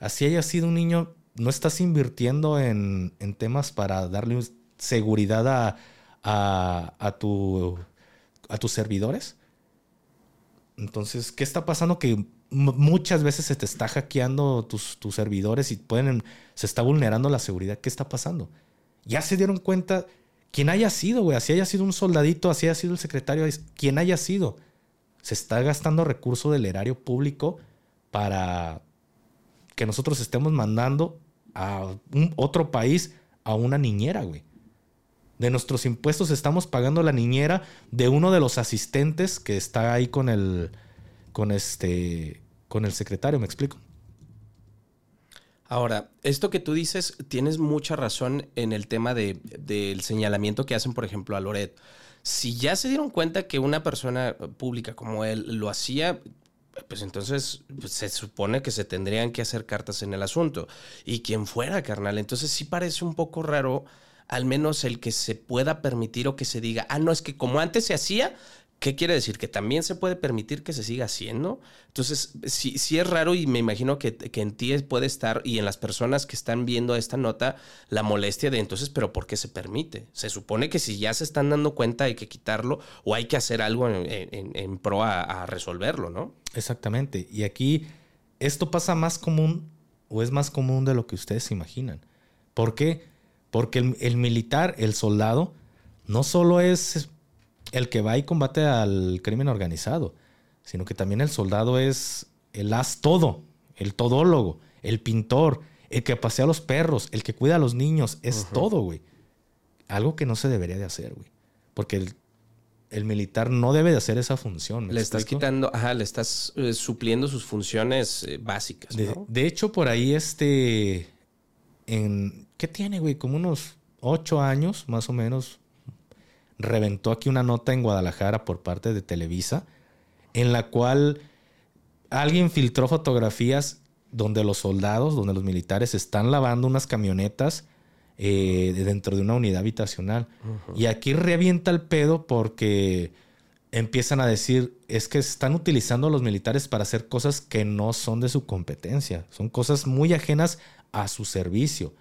Así haya sido un niño, ¿no estás invirtiendo en, en temas para darle seguridad a, a, a, tu, a tus servidores? Entonces, ¿qué está pasando? Que muchas veces se te está hackeando tus, tus servidores y pueden, se está vulnerando la seguridad. ¿Qué está pasando? Ya se dieron cuenta quien haya sido, güey, así haya sido un soldadito, así haya sido el secretario, quien haya sido, se está gastando recursos del erario público para que nosotros estemos mandando a otro país a una niñera, güey. De nuestros impuestos estamos pagando la niñera de uno de los asistentes que está ahí con el con este con el secretario, ¿me explico? Ahora, esto que tú dices, tienes mucha razón en el tema de, del señalamiento que hacen, por ejemplo, a Loret. Si ya se dieron cuenta que una persona pública como él lo hacía, pues entonces pues se supone que se tendrían que hacer cartas en el asunto. Y quien fuera, carnal. Entonces sí parece un poco raro, al menos el que se pueda permitir o que se diga, ah, no, es que como antes se hacía, ¿Qué quiere decir? Que también se puede permitir que se siga haciendo. Entonces, sí, sí es raro y me imagino que, que, en ti puede estar y en las personas que están viendo esta nota la molestia de entonces, pero ¿por qué se permite? Se supone que si ya se están dando cuenta hay que quitarlo o hay que hacer algo en, en, en pro a, resolverlo, ¿no? Exactamente. Y aquí esto pasa más común o es más común de lo que ustedes imaginan. ¿Por qué? Porque el militar, el soldado, no solo es el que va y combate al crimen organizado, sino que también el soldado es el haz todo, el todólogo, el pintor, el que pasea a los perros, el que cuida a los niños, es uh -huh. todo, güey. Algo que no se debería de hacer, güey. Porque el, el, militar no debe de hacer esa función. le estás explico? quitando, ajá, le estás eh, supliendo sus funciones eh, básicas. De, ¿no? de, hecho, por ahí este, en, ¿qué tiene, güey? Como unos ocho años, más o menos, reventó aquí una nota en Guadalajara por parte de Televisa, en la cual alguien filtró fotografías donde los soldados, donde los militares están lavando unas camionetas eh, dentro de una unidad habitacional. Uh -huh. Y aquí revienta el pedo porque empiezan a decir, es que están utilizando a los militares para hacer cosas que no son de su competencia, son cosas muy ajenas a su servicio.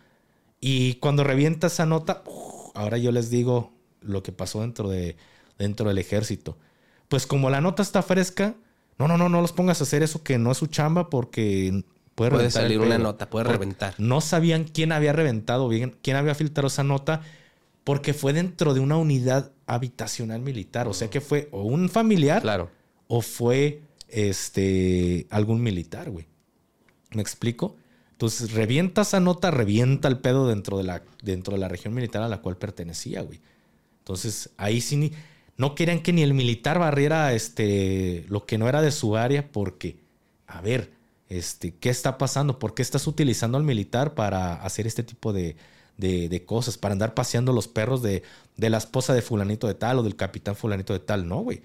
Y cuando revienta esa nota, ahora yo les digo, lo que pasó dentro, de, dentro del ejército. Pues como la nota está fresca, no, no, no, no los pongas a hacer eso que no es su chamba porque puede, puede salir una nota, puede reventar. No sabían quién había reventado, bien, quién había filtrado esa nota, porque fue dentro de una unidad habitacional militar. O sea que fue o un familiar claro. o fue este, algún militar, güey. ¿Me explico? Entonces revienta esa nota, revienta el pedo dentro de la, dentro de la región militar a la cual pertenecía, güey. Entonces, ahí sí ni, no querían que ni el militar barriera este, lo que no era de su área porque, a ver, este, ¿qué está pasando? ¿Por qué estás utilizando al militar para hacer este tipo de, de, de cosas? Para andar paseando los perros de, de, la esposa de fulanito de tal o del capitán fulanito de tal. No, güey.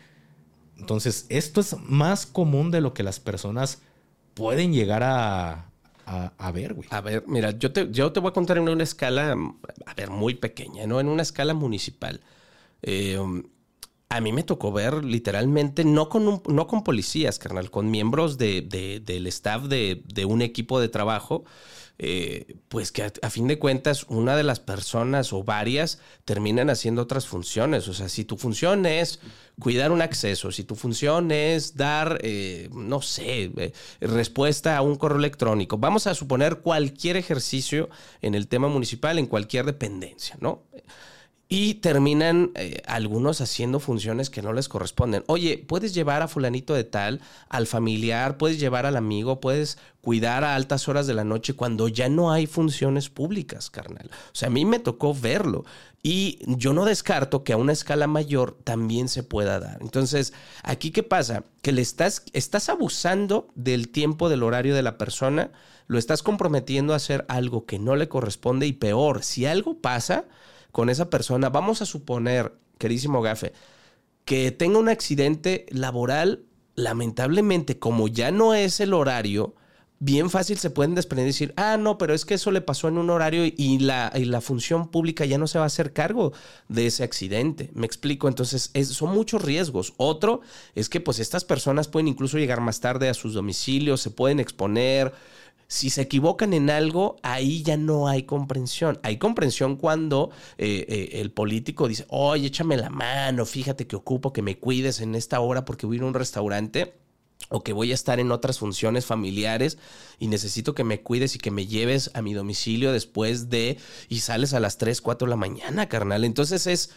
Entonces, esto es más común de lo que las personas pueden llegar a, a, ver, güey. A ver, mira, yo te, yo te voy a contar en una escala, a ver, muy pequeña, ¿no? En una escala municipal. Eh, a mí me tocó ver literalmente, no con, no con policías, carnal, con miembros de, del staff de, un equipo de trabajo, eh, pues que a, fin de cuentas una de las personas o varias terminan haciendo otras funciones. O sea, si tu función es cuidar un acceso, si tu función es dar, eh, no sé, eh, respuesta a un correo electrónico, vamos a suponer cualquier ejercicio en el tema municipal, en cualquier dependencia, ¿no? Y terminan eh, algunos haciendo funciones que no les corresponden. Oye, puedes llevar a fulanito de tal, al familiar, puedes llevar al amigo, puedes cuidar a altas horas de la noche cuando ya no hay funciones públicas, carnal. O sea, a mí me tocó verlo. Y yo no descarto que a una escala mayor también se pueda dar. Entonces, aquí qué pasa? Que le estás, estás abusando del tiempo, del horario de la persona, lo estás comprometiendo a hacer algo que no le corresponde y peor, si algo pasa con esa persona, vamos a suponer, querísimo Gafe, que tenga un accidente laboral, lamentablemente, como ya no es el horario, bien fácil se pueden desprender y decir, ah, no, pero es que eso le pasó en un horario y la, la función pública ya no se va a hacer cargo de ese accidente. Me explico, entonces son muchos riesgos. Otro es que pues estas personas pueden incluso llegar más tarde a sus domicilios, se pueden exponer, si se equivocan en algo, ahí ya no hay comprensión. Hay comprensión cuando eh, eh, el político dice, oye, échame la mano, fíjate que ocupo que me cuides en esta hora porque voy a ir a un restaurante o que voy a estar en otras funciones familiares y necesito que me cuides y que me lleves a mi domicilio después de y sales a las 3, 4 de la mañana, carnal. Entonces es,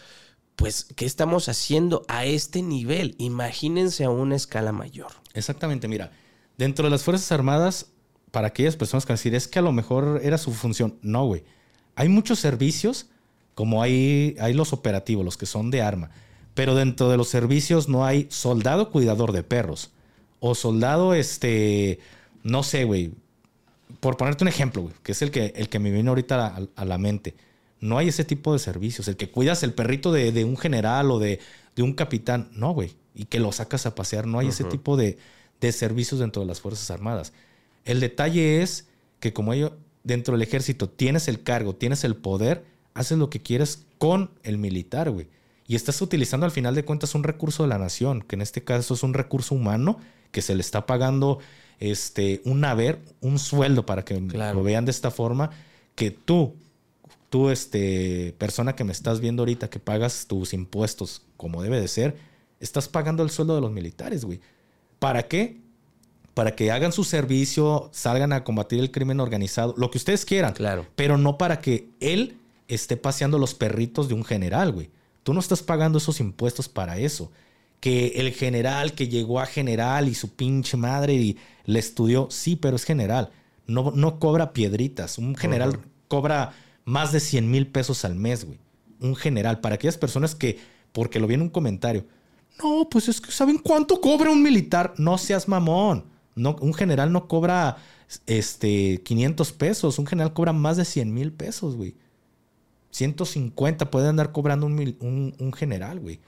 pues, ¿qué estamos haciendo a este nivel? Imagínense a una escala mayor. Exactamente, mira, dentro de las Fuerzas Armadas para aquellas personas que decir, es que a lo mejor era su función. No, güey. Hay muchos servicios, como hay, hay los operativos, los que son de arma. Pero dentro de los servicios no hay soldado cuidador de perros. O soldado, este, no sé, güey. Por ponerte un ejemplo, güey, que es el que, el que me viene ahorita a, la mente. No hay ese tipo de servicios. El que cuidas el perrito de, un general o de, de, un capitán. No, güey. Y que lo sacas a pasear. No hay ese tipo de, de servicios dentro de las Fuerzas Armadas. El detalle es que como ello dentro del ejército tienes el cargo, tienes el poder, haces lo que quieres con el militar, güey. Y estás utilizando al final de cuentas un recurso de la nación, que en este caso es un recurso humano que se le está pagando este, un haber, un sueldo para que lo vean de esta forma, que tú, tú, este, persona que me estás viendo ahorita, que pagas tus impuestos como debe de ser, estás pagando el sueldo de los militares, güey. ¿Para qué? Para que hagan su servicio, salgan a combatir el crimen organizado, lo que ustedes quieran. Claro. Pero no para que él esté paseando los perritos de un general, güey. Tú no estás pagando esos impuestos para eso. Que el general que llegó a general y su pinche madre y le estudió, sí, pero es general. No, no cobra piedritas. Un general cobra más de 100 mil pesos al mes, güey. Un general. Para aquellas personas que, porque lo vi en un comentario, no, pues es que ¿saben cuánto cobra un militar? No seas mamón un general no cobra este, 500 pesos. Un general cobra más de 100 mil pesos, güey. 150 puede andar cobrando un, general, güey.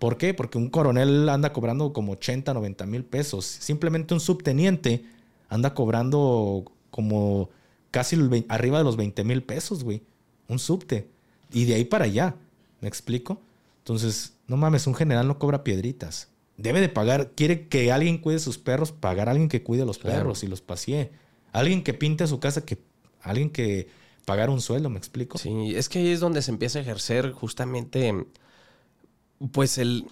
¿Por qué? Porque un coronel anda cobrando como 80, 90 mil pesos. Simplemente un subteniente anda cobrando como casi arriba de los 20 mil pesos, güey. Un subte. Y de ahí para allá. ¿Me explico? Entonces, no mames, un general no cobra piedritas debe de pagar, quiere que alguien cuide sus perros, pagar a alguien que cuide los perros y los pasee. Alguien que pinte su casa, que alguien que pagar un sueldo, ¿me explico? Sí, es que ahí es donde se empieza a ejercer justamente, pues el,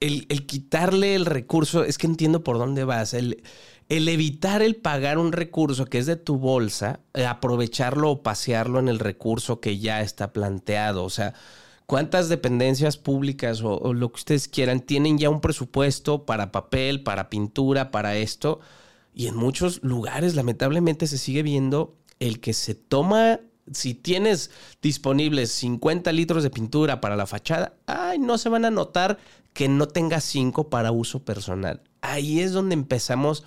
el, quitarle el recurso, es que entiendo por dónde vas, el, el evitar el pagar un recurso que es de tu bolsa, eh, aprovecharlo o pasearlo en el recurso que ya está planteado, o sea ¿Cuántas dependencias públicas o, lo que ustedes quieran tienen ya un presupuesto para papel, para pintura, para esto? Y en muchos lugares, lamentablemente, se sigue viendo el que se toma, si tienes disponibles 50 litros de pintura para la fachada, ay, no se van a notar que no tenga 5 para uso personal. Ahí es donde empezamos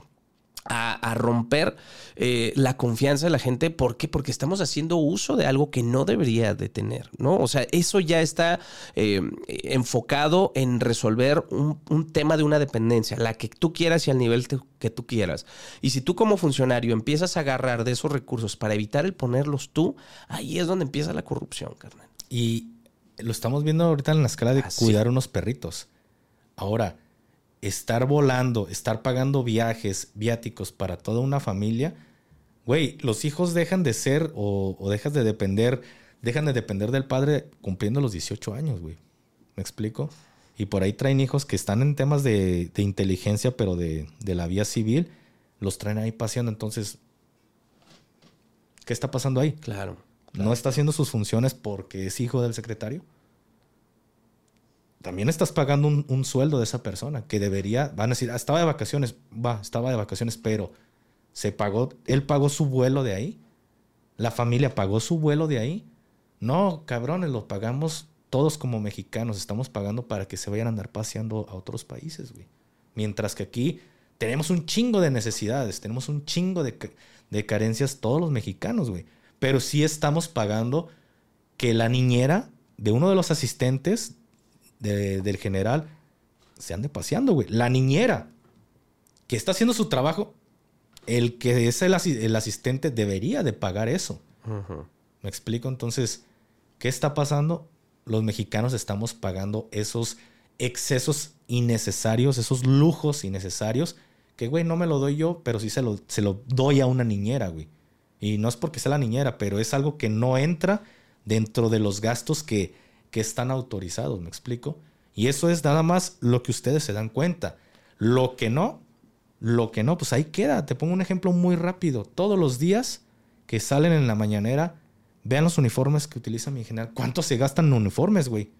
a, romper eh, la confianza de la gente. ¿Por qué? Porque estamos haciendo uso de algo que no debería de tener, ¿no? O sea, eso ya está eh, enfocado en resolver un, tema de una dependencia, la que tú quieras y al nivel que tú quieras. Y si tú como funcionario empiezas a agarrar de esos recursos para evitar el ponerlos tú, ahí es donde empieza la corrupción, carnal. Y lo estamos viendo ahorita en la escala de cuidar unos perritos. Ahora, estar volando, estar pagando viajes, viáticos para toda una familia, güey, los hijos dejan de ser o, o dejas de depender, dejan de depender del padre cumpliendo los 18 años, güey. ¿Me explico? Y por ahí traen hijos que están en temas de, inteligencia, pero de, de, la vía civil, los traen ahí paseando. Entonces, ¿qué está pasando ahí? Claro, ¿No está haciendo sus funciones porque es hijo del secretario? También estás pagando un, sueldo de esa persona que debería, van a decir, ah, estaba de vacaciones, va, estaba de vacaciones, pero se pagó, él pagó su vuelo de ahí, la familia pagó su vuelo de ahí. No, cabrones, lo pagamos todos como mexicanos, estamos pagando para que se vayan a andar paseando a otros países, güey. Mientras que aquí tenemos un chingo de necesidades, tenemos un chingo de, de carencias todos los mexicanos, güey. Pero sí estamos pagando que la niñera de uno de los asistentes del general se ande paseando, güey. La niñera que está haciendo su trabajo, el que es el, asistente debería de pagar eso. ¿Me explico? Entonces, ¿qué está pasando? Los mexicanos estamos pagando esos excesos innecesarios, esos lujos innecesarios, que, güey, no me lo doy yo, pero sí se lo, se lo doy a una niñera, güey. Y no es porque sea la niñera, pero es algo que no entra dentro de los gastos que que están autorizados, ¿me explico? Y eso es nada más lo que ustedes se dan cuenta. Lo que no, lo que no, pues ahí queda. Te pongo un ejemplo muy rápido. Todos los días que salen en la mañanera, vean los uniformes que utiliza mi general. ¿Cuánto se gastan en uniformes, güey?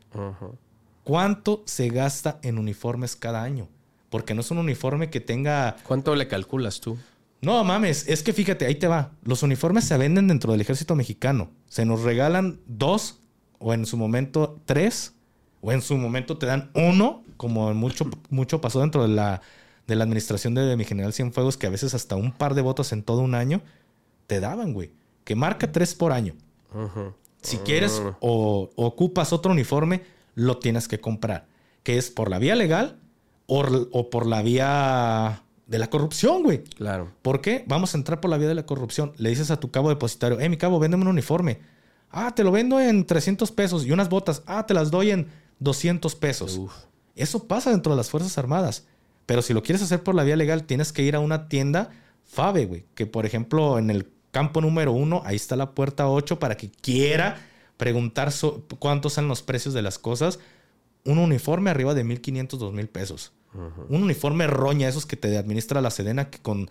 ¿Cuánto se gasta en uniformes cada año? Porque no es un uniforme que tenga... ¿Cuánto le calculas tú? No mames, es que fíjate, ahí te va. Los uniformes se venden dentro del ejército mexicano. Se nos regalan dos o en su momento tres, o en su momento te dan uno, como mucho, mucho pasó dentro de la, de la administración de mi general Cienfuegos, que a veces hasta un par de votos en todo un año te daban, güey. Que marca tres por año. Si quieres o, ocupas otro uniforme, lo tienes que comprar. Que es por la vía legal o, o por la vía de la corrupción, güey. Claro. ¿Por qué? Vamos a entrar por la vía de la corrupción. Le dices a tu cabo depositario, eh, mi cabo, véndeme un uniforme. Ah, te lo vendo en 300 pesos y unas botas. Ah, te las doy en 200 pesos. Eso pasa dentro de las Fuerzas Armadas. Pero si lo quieres hacer por la vía legal, tienes que ir a una tienda FABE, güey. Que por ejemplo, en el campo número uno, ahí está la puerta 8 para que quiera preguntar cuántos son los precios de las cosas. Un uniforme arriba de 1500, 2000 pesos. Un uniforme roña, esos que te administra la Sedena, que con.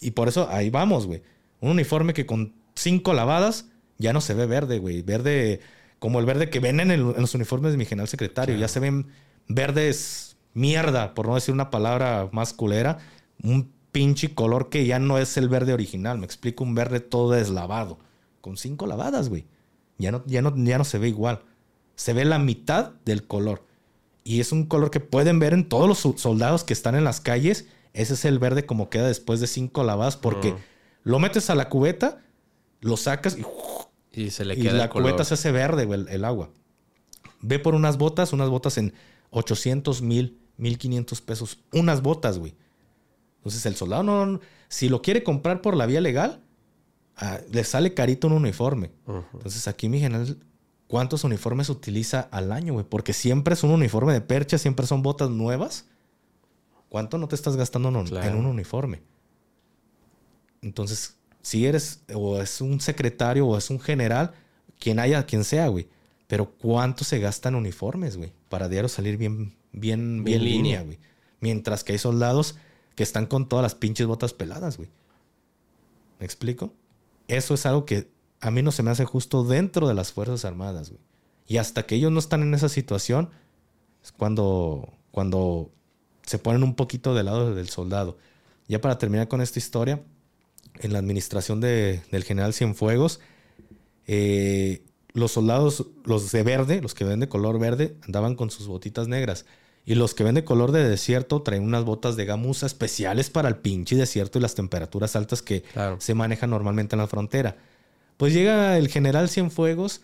Y por eso ahí vamos, güey. Un uniforme que con cinco lavadas ya no se ve verde, güey. Verde como el verde que ven en, los uniformes de mi general secretario. Ya se ven verdes mierda, por no decir una palabra más culera. Un pinche color que ya no es el verde original. Me explico, un verde todo deslavado. Con cinco lavadas, güey. Ya no, ya, no, ya no se ve igual. Se ve la mitad del color. Y es un color que pueden ver en todos los soldados que están en las calles. Ese es el verde como queda después de cinco lavadas porque lo metes a la cubeta, lo sacas y y se le queda. la cubeta se hace verde, güey, el, agua. Ve por unas botas, unas botas en 800, mil, 1500 pesos. Unas botas, güey. Entonces el soldado no, si lo quiere comprar por la vía legal, ah, le sale carito un uniforme. Entonces aquí mi general, ¿cuántos uniformes utiliza al año, güey? Porque siempre es un uniforme de percha, siempre son botas nuevas. ¿Cuánto no te estás gastando en un uniforme? Entonces, si eres o es un secretario o es un general, quien haya, quien sea, güey. Pero ¿cuánto se gasta en uniformes, güey? Para diario salir bien, bien, bien, línea, güey. Mientras que hay soldados que están con todas las pinches botas peladas, güey. ¿Me explico? Eso es algo que a mí no se me hace justo dentro de las Fuerzas Armadas, güey. Y hasta que ellos no están en esa situación, es cuando, cuando se ponen un poquito del lado del soldado. Ya para terminar con esta historia, en la administración de, del general Cienfuegos, eh, los soldados, los de verde, los que ven de color verde, andaban con sus botitas negras. Y los que ven de color de desierto traen unas botas de gamuza especiales para el pinche desierto y las temperaturas altas que Claro. se manejan normalmente en la frontera. Pues llega el general Cienfuegos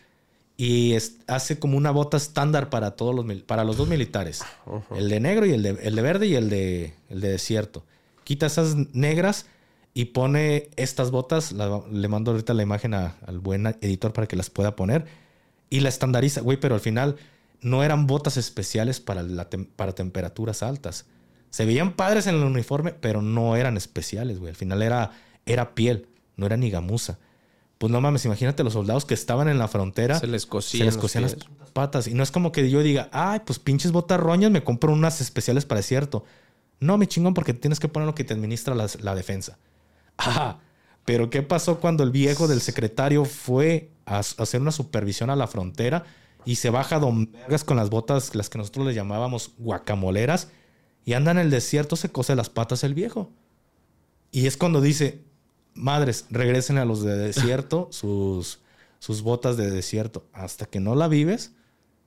y es- hace como una bota estándar para todos los para los dos militares. El de negro y el de, el de verde y el de, el de desierto. Quita esas negras y pone estas botas. la- le mando ahorita la imagen a- al buen editor para que las pueda poner. Y la estandariza, güey, pero al final no eran botas especiales para, la tem- para temperaturas altas. Se veían padres en el uniforme, pero no eran especiales, güey. Al final era, era piel, no era ni gamuza. Pues no mames, imagínate los soldados que estaban en la frontera. Se les Se cosían les los cosían las patas. Y no es como que yo diga, ay, pues pinches botas roñas, me compro unas especiales para desierto. No, mi chingón, porque tienes que poner lo que te administra la, la defensa. Ah, pero ¿qué pasó cuando el viejo del secretario fue a, hacer una supervisión a la frontera y se baja Don Vergas con las botas, las que nosotros le llamábamos guacamoleras, y anda en el desierto, se cose las patas el viejo? Y es cuando dice, madres, regresen a los de desierto sus, sus botas de desierto. Hasta que no la vives,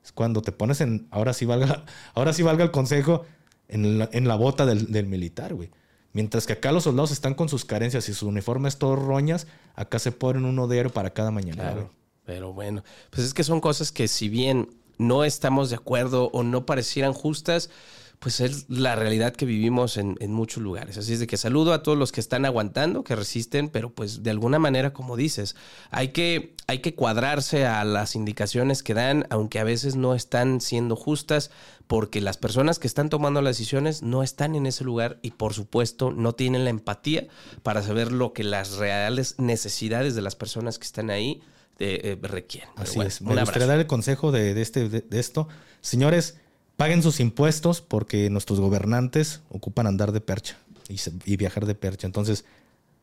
es cuando te pones en, ahora sí valga, ahora sí valga el consejo, en la, en la bota del, del militar, güey. Mientras que acá los soldados están con sus carencias y sus uniformes todos roñas, acá se ponen uno diario para cada mañana. Claro. Pero bueno, pues es que son cosas que si bien no estamos de acuerdo o no parecieran justas, pues es la realidad que vivimos en, en muchos lugares. Así es de que saludo a todos los que están aguantando, que resisten, pero pues de alguna manera, como dices, hay que, hay que cuadrarse a las indicaciones que dan, aunque a veces no están siendo justas, porque las personas que están tomando las decisiones no están en ese lugar y por supuesto no tienen la empatía para saber lo que las reales necesidades de las personas que están ahí eh, eh, requieren. Así bueno, es. Me gustaría dar el consejo de, de este, de, de esto. Señores, paguen sus impuestos porque nuestros gobernantes ocupan andar de percha y, se- y viajar de percha. Entonces,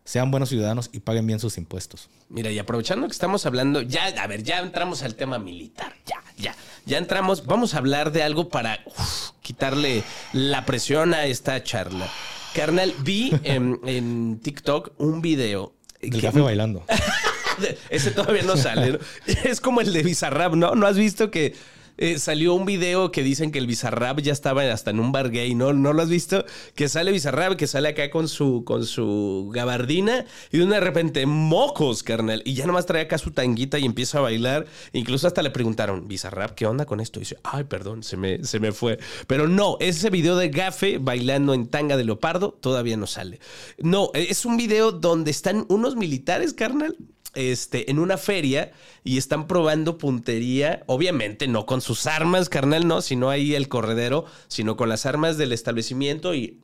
sean buenos ciudadanos y paguen bien sus impuestos. Mira, y aprovechando que estamos hablando, ya, a ver, ya entramos al tema militar, ya, ya, ya entramos, vamos a hablar de algo para uf, quitarle la presión a esta charla. Carnal, vi en, en TikTok un video. Del café bailando. Ese todavía no sale. ¿no? Es como el de Bizarrap, ¿no? ¿No has visto que eh, salió un video que dicen que el Bizarrap ya estaba hasta en un bar gay, ¿no? ¿No lo has visto? Que sale Bizarrap, que sale acá con su, con su gabardina y de repente, mocos, carnal. Y ya nomás trae acá su tanguita y empieza a bailar. Incluso hasta le preguntaron, Bizarrap, ¿qué onda con esto? Y dice, ay, perdón, se me, se me fue. Pero no, ese video de Gafe bailando en tanga de leopardo todavía no sale. No, es un video donde están unos militares, carnal, este, en una feria y están probando puntería, obviamente no con sus armas, carnal, no, sino ahí el corredero, sino con las armas del establecimiento y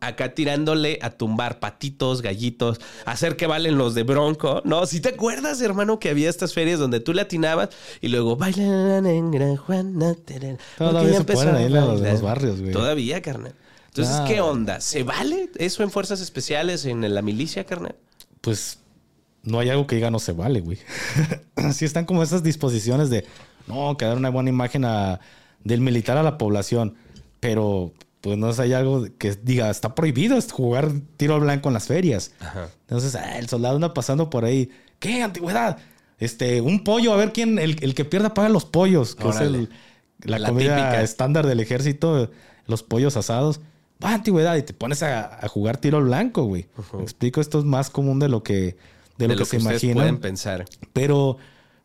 acá tirándole a tumbar patitos, gallitos, hacer que valen los de Bronco, ¿no? Si te acuerdas, hermano, que había estas ferias donde tú le atinabas y luego bailan en Gran Juana. Todavía se a ahí en los- barrios, güey. Todavía, carnal. Entonces, Ah. ¿qué onda? ¿Se vale eso en fuerzas especiales, en la milicia, carnal? Pues no hay algo que diga no se vale, güey. Así están como esas disposiciones de no, que dar una buena imagen a- del militar a la población. Pero pues no sé, hay algo que diga, está prohibido es jugar tiro al blanco en las ferias. Entonces, ah, el soldado anda pasando por ahí. ¿Qué antigüedad? Este, un pollo, a ver quién, el, el que pierda paga los pollos, que Órale. es el- la, La comida típica. estándar del ejército, los pollos asados. Va, antigüedad, y te pones a, a jugar tiro al blanco, güey. Explico, esto es más común de lo que, de lo que, se ustedes imagina. pueden pensar. Pero,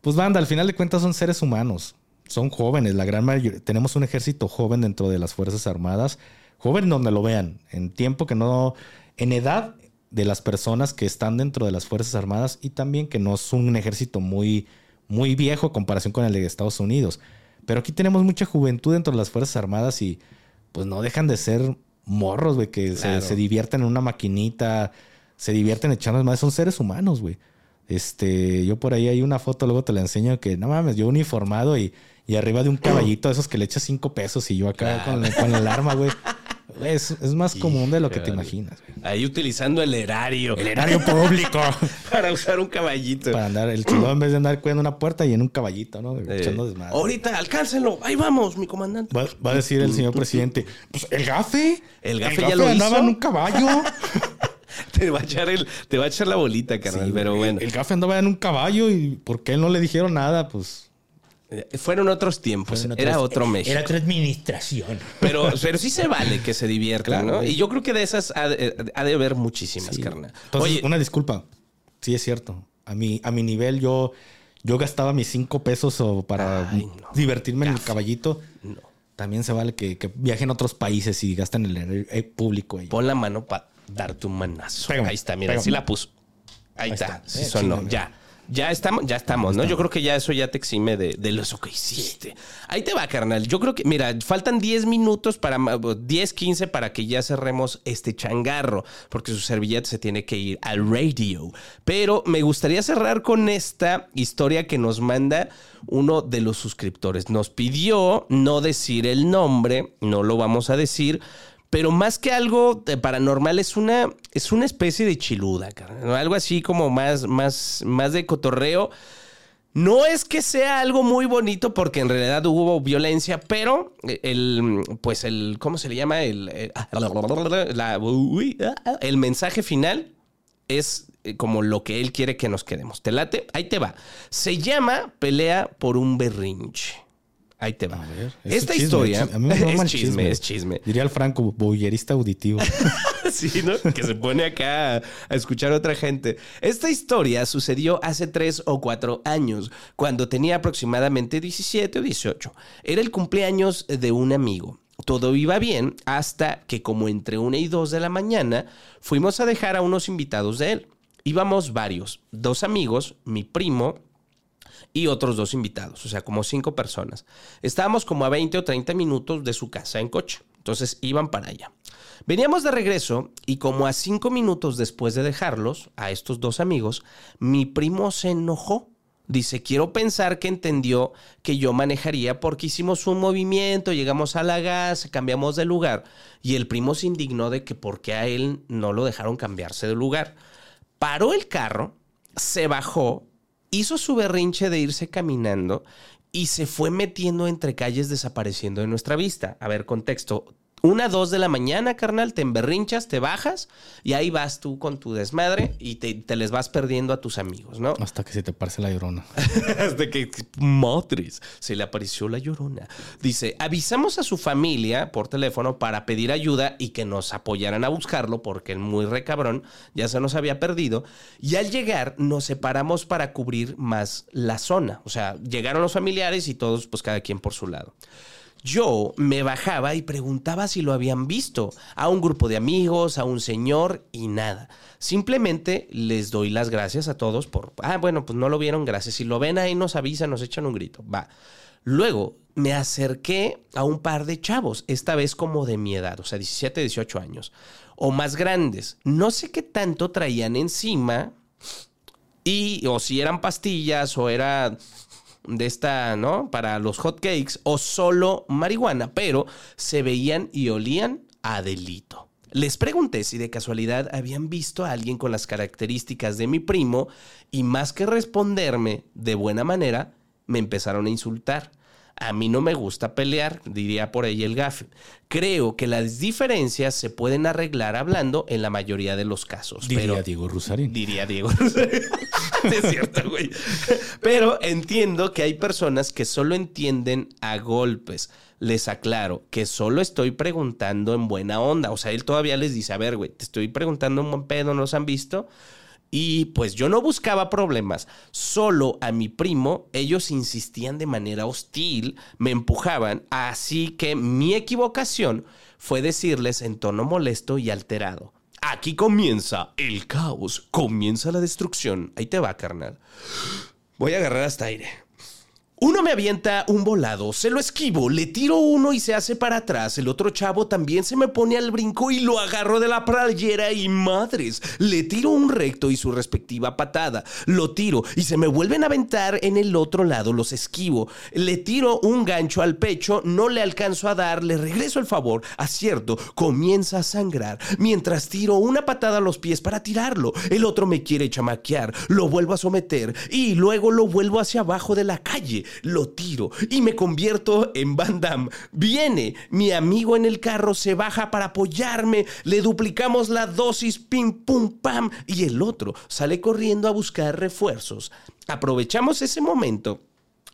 pues banda, al final de cuentas son seres humanos. Son jóvenes, la gran mayoría. Tenemos un ejército joven dentro de las Fuerzas Armadas. Joven donde lo vean. En tiempo que no... En edad de las personas que están dentro de las Fuerzas Armadas y también que no es un ejército muy, muy viejo en comparación con el de Estados Unidos. Pero aquí tenemos mucha juventud dentro de las Fuerzas Armadas y pues no dejan de ser morros, güey, que se- se, divierten en una maquinita, se divierten echando más. Son seres humanos, güey. Este, yo por ahí hay una foto, luego te la enseño, que no mames, yo uniformado y, y arriba de un caballito, esos que le echas cinco pesos y yo acá con, el- con el arma, güey. Es, es más común de lo que te imaginas, güey. Ahí utilizando el erario. El erario público. Para usar un caballito. Para andar, el chulo en vez de andar cuidando una puerta y en un caballito, ¿no? Eh, Echando desmadre. ahorita, alcáncenlo. Ahí vamos, mi comandante. Va, va a decir el señor presidente, pues el gafe. El gafe ya lo andaba hizo. en un caballo. Te va a echar el, te va a echar la bolita, carnal. Sí, pero bueno. El gafe andaba en un caballo y ¿por qué no le dijeron nada? Pues Eh, Fueron otros tiempos, Fueron era otro México. Era otra administración. Pero, pero sí se vale que se diviertan, Claro, ¿no? güey. Y yo creo que de esas ha de, ha de haber muchísimas, Sí. carnal. Entonces, Oye, una disculpa. Sí, es cierto. A mi, a mi nivel, yo, yo gastaba mis cinco pesos o para Ay, no. divertirme en el caballito. no. También se vale que, que viajen a otros países y gasten el, el- el público. ahí. pon la mano para darte un manazo. Pégame, Ahí está, mira, pégame. sí la puso. Ahí, Ahí está, está. sí Eh, sonó, ya. Ya estamos, ya estamos, ¿no? Yo creo que ya eso ya te exime de, de eso que hiciste. Ahí te va, carnal. Yo creo que, mira, faltan 10 minutos para, 10, 15 para que ya cerremos este changarro, porque su servilleta se tiene que ir al radio. Pero me gustaría cerrar con esta historia que nos manda uno de los suscriptores. Nos pidió no decir el nombre, no lo vamos a decir, pero más que algo de paranormal es una, es una especie de chiluda, algo así como más, más, más de cotorreo. No es que sea algo muy bonito porque en realidad hubo violencia, pero el, pues el, ¿cómo se le llama? El, el, la- uy, el mensaje final es eh, como lo que él quiere que nos quedemos. ¿Te late? Ahí te va. Se llama Pelea por un berrinche. Ahí te va. A ver, Esta chisme, historia. A mí me es chisme, es chisme. Diría el Franco, boyerista auditivo. Sí, ¿no? Que se pone acá a escuchar a otra gente. Esta historia sucedió hace tres o cuatro años, cuando tenía aproximadamente 17 o 18. Era el cumpleaños de un amigo. Todo iba bien hasta que como entre una y dos de la mañana fuimos a dejar a unos invitados de él. Íbamos varios, dos amigos, mi primo y otros dos invitados, o sea, como cinco personas. Estábamos como a 20 o 30 minutos de su casa en coche, entonces iban para allá. Veníamos de regreso y como a cinco minutos después de dejarlos, a estos dos amigos, mi primo se enojó. Dice, quiero pensar que entendió que yo manejaría porque hicimos un movimiento, llegamos a la gas, cambiamos de lugar. Y el primo se indignó de que por qué a él no lo dejaron cambiarse de lugar. Paró el carro, se bajó, hizo su berrinche de irse caminando y se fue metiendo entre calles desapareciendo de nuestra vista. A ver, contexto. Una, dos de la mañana, carnal, te emberrinchas, te bajas y ahí vas tú con tu desmadre y te, te les vas perdiendo a tus amigos, ¿no? Hasta que se te parece la llorona. Hasta que, madres, se le apareció la llorona. Dice, avisamos a su familia por teléfono para pedir ayuda y que nos apoyaran a buscarlo porque el muy recabrón ya se nos había perdido. Y al llegar nos separamos para cubrir más la zona. O sea, llegaron los familiares y todos, pues cada quien por su lado. Yo me bajaba y preguntaba si lo habían visto a un grupo de amigos, a un señor y nada. Simplemente les doy las gracias a todos por, ah, bueno, pues no lo vieron, gracias. Si lo ven ahí nos avisan, nos echan un grito. Va. Luego me acerqué a un par de chavos, esta vez como de mi edad, o sea, 17, 18 años, o más grandes. No sé qué tanto traían encima y o si eran pastillas o era de esta, ¿no? Para los hot cakes o solo marihuana, pero se veían y olían a delito. Les pregunté si de casualidad habían visto a alguien con las características de mi primo y más que responderme de buena manera, me empezaron a insultar. A mí no me gusta pelear, diría por ahí el gafe. Creo que las diferencias se pueden arreglar hablando en la mayoría de los casos. Diría pero Diego Rusarín. Diría Diego. es cierto, güey. Pero entiendo que hay personas que solo entienden a golpes. Les aclaro que solo estoy preguntando en buena onda. O sea, él todavía les dice, a ver, güey, te estoy preguntando un buen pedo, ¿no los han visto? Y pues yo no buscaba problemas, solo a mi primo ellos insistían de manera hostil, me empujaban, así que mi equivocación fue decirles en tono molesto y alterado. Aquí comienza el caos, comienza la destrucción. Ahí te va, carnal. Voy a agarrar hasta aire. Uno me avienta un volado, se lo esquivo, le tiro uno y se hace para atrás. El otro chavo también se me pone al brinco y lo agarro de la playera y madres. Le tiro un recto y su respectiva patada. Lo tiro y se me vuelven a aventar en el otro lado, los esquivo. Le tiro un gancho al pecho, no le alcanzo a dar, le regreso el favor. Acierto, comienza a sangrar. Mientras tiro una patada a los pies para tirarlo. El otro me quiere chamaquear, lo vuelvo a someter y luego lo vuelvo hacia abajo de la calle lo tiro y me convierto en Van Damme. Viene mi amigo en el carro, se baja para apoyarme, le duplicamos la dosis, pim, pum, pam, y el otro sale corriendo a buscar refuerzos. Aprovechamos ese momento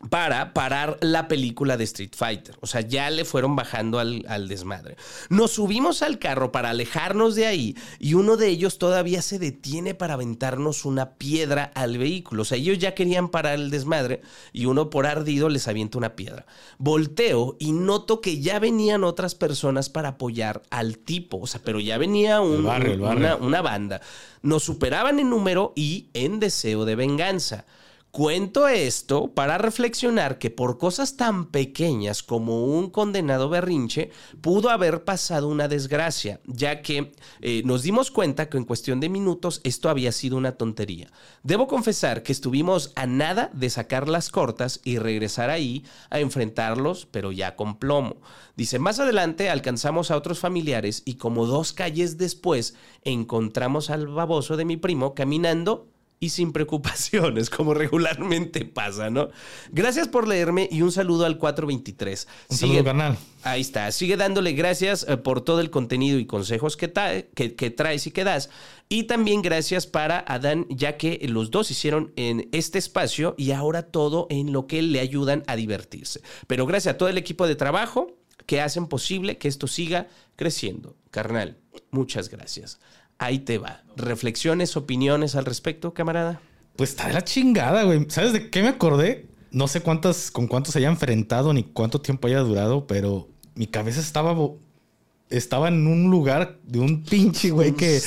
para parar la película de Street Fighter. O sea, ya le fueron bajando al, al, desmadre. Nos subimos al carro para alejarnos de ahí y uno de ellos todavía se detiene para aventarnos una piedra al vehículo. O sea, ellos ya querían parar el desmadre y uno por ardido les avienta una piedra. Volteo y noto que ya venían otras personas para apoyar al tipo. O sea, pero ya venía un, barrio. Una, una banda. Nos superaban en número y en deseo de venganza. Cuento esto para reflexionar que por cosas tan pequeñas como un condenado berrinche pudo haber pasado una desgracia, ya que eh, nos dimos cuenta que en cuestión de minutos esto había sido una tontería. Debo confesar que estuvimos a nada de sacar las cortas y regresar ahí a enfrentarlos, pero ya con plomo. Dice, más adelante alcanzamos a otros familiares y como dos calles después encontramos al baboso de mi primo caminando y sin preocupaciones, como regularmente pasa, ¿no? Gracias por leerme y un saludo al 423. Un Sigue, saludo, canal. Ahí está. Sigue dándole gracias eh, por todo el contenido y consejos que, que, que, traes y que das. Y también gracias para Adán, ya que los dos hicieron en este espacio y ahora todo en lo que le ayudan a divertirse. Pero gracias a todo el equipo de trabajo que hacen posible que esto siga creciendo. Carnal, muchas gracias. Ahí te va. ¿Reflexiones, opiniones al respecto, camarada? Pues está de la chingada, güey. ¿Sabes de qué me acordé? No sé cuántas, con cuántos se haya enfrentado ni cuánto tiempo haya durado, pero mi cabeza estaba estaba en un lugar de un pinche güey que,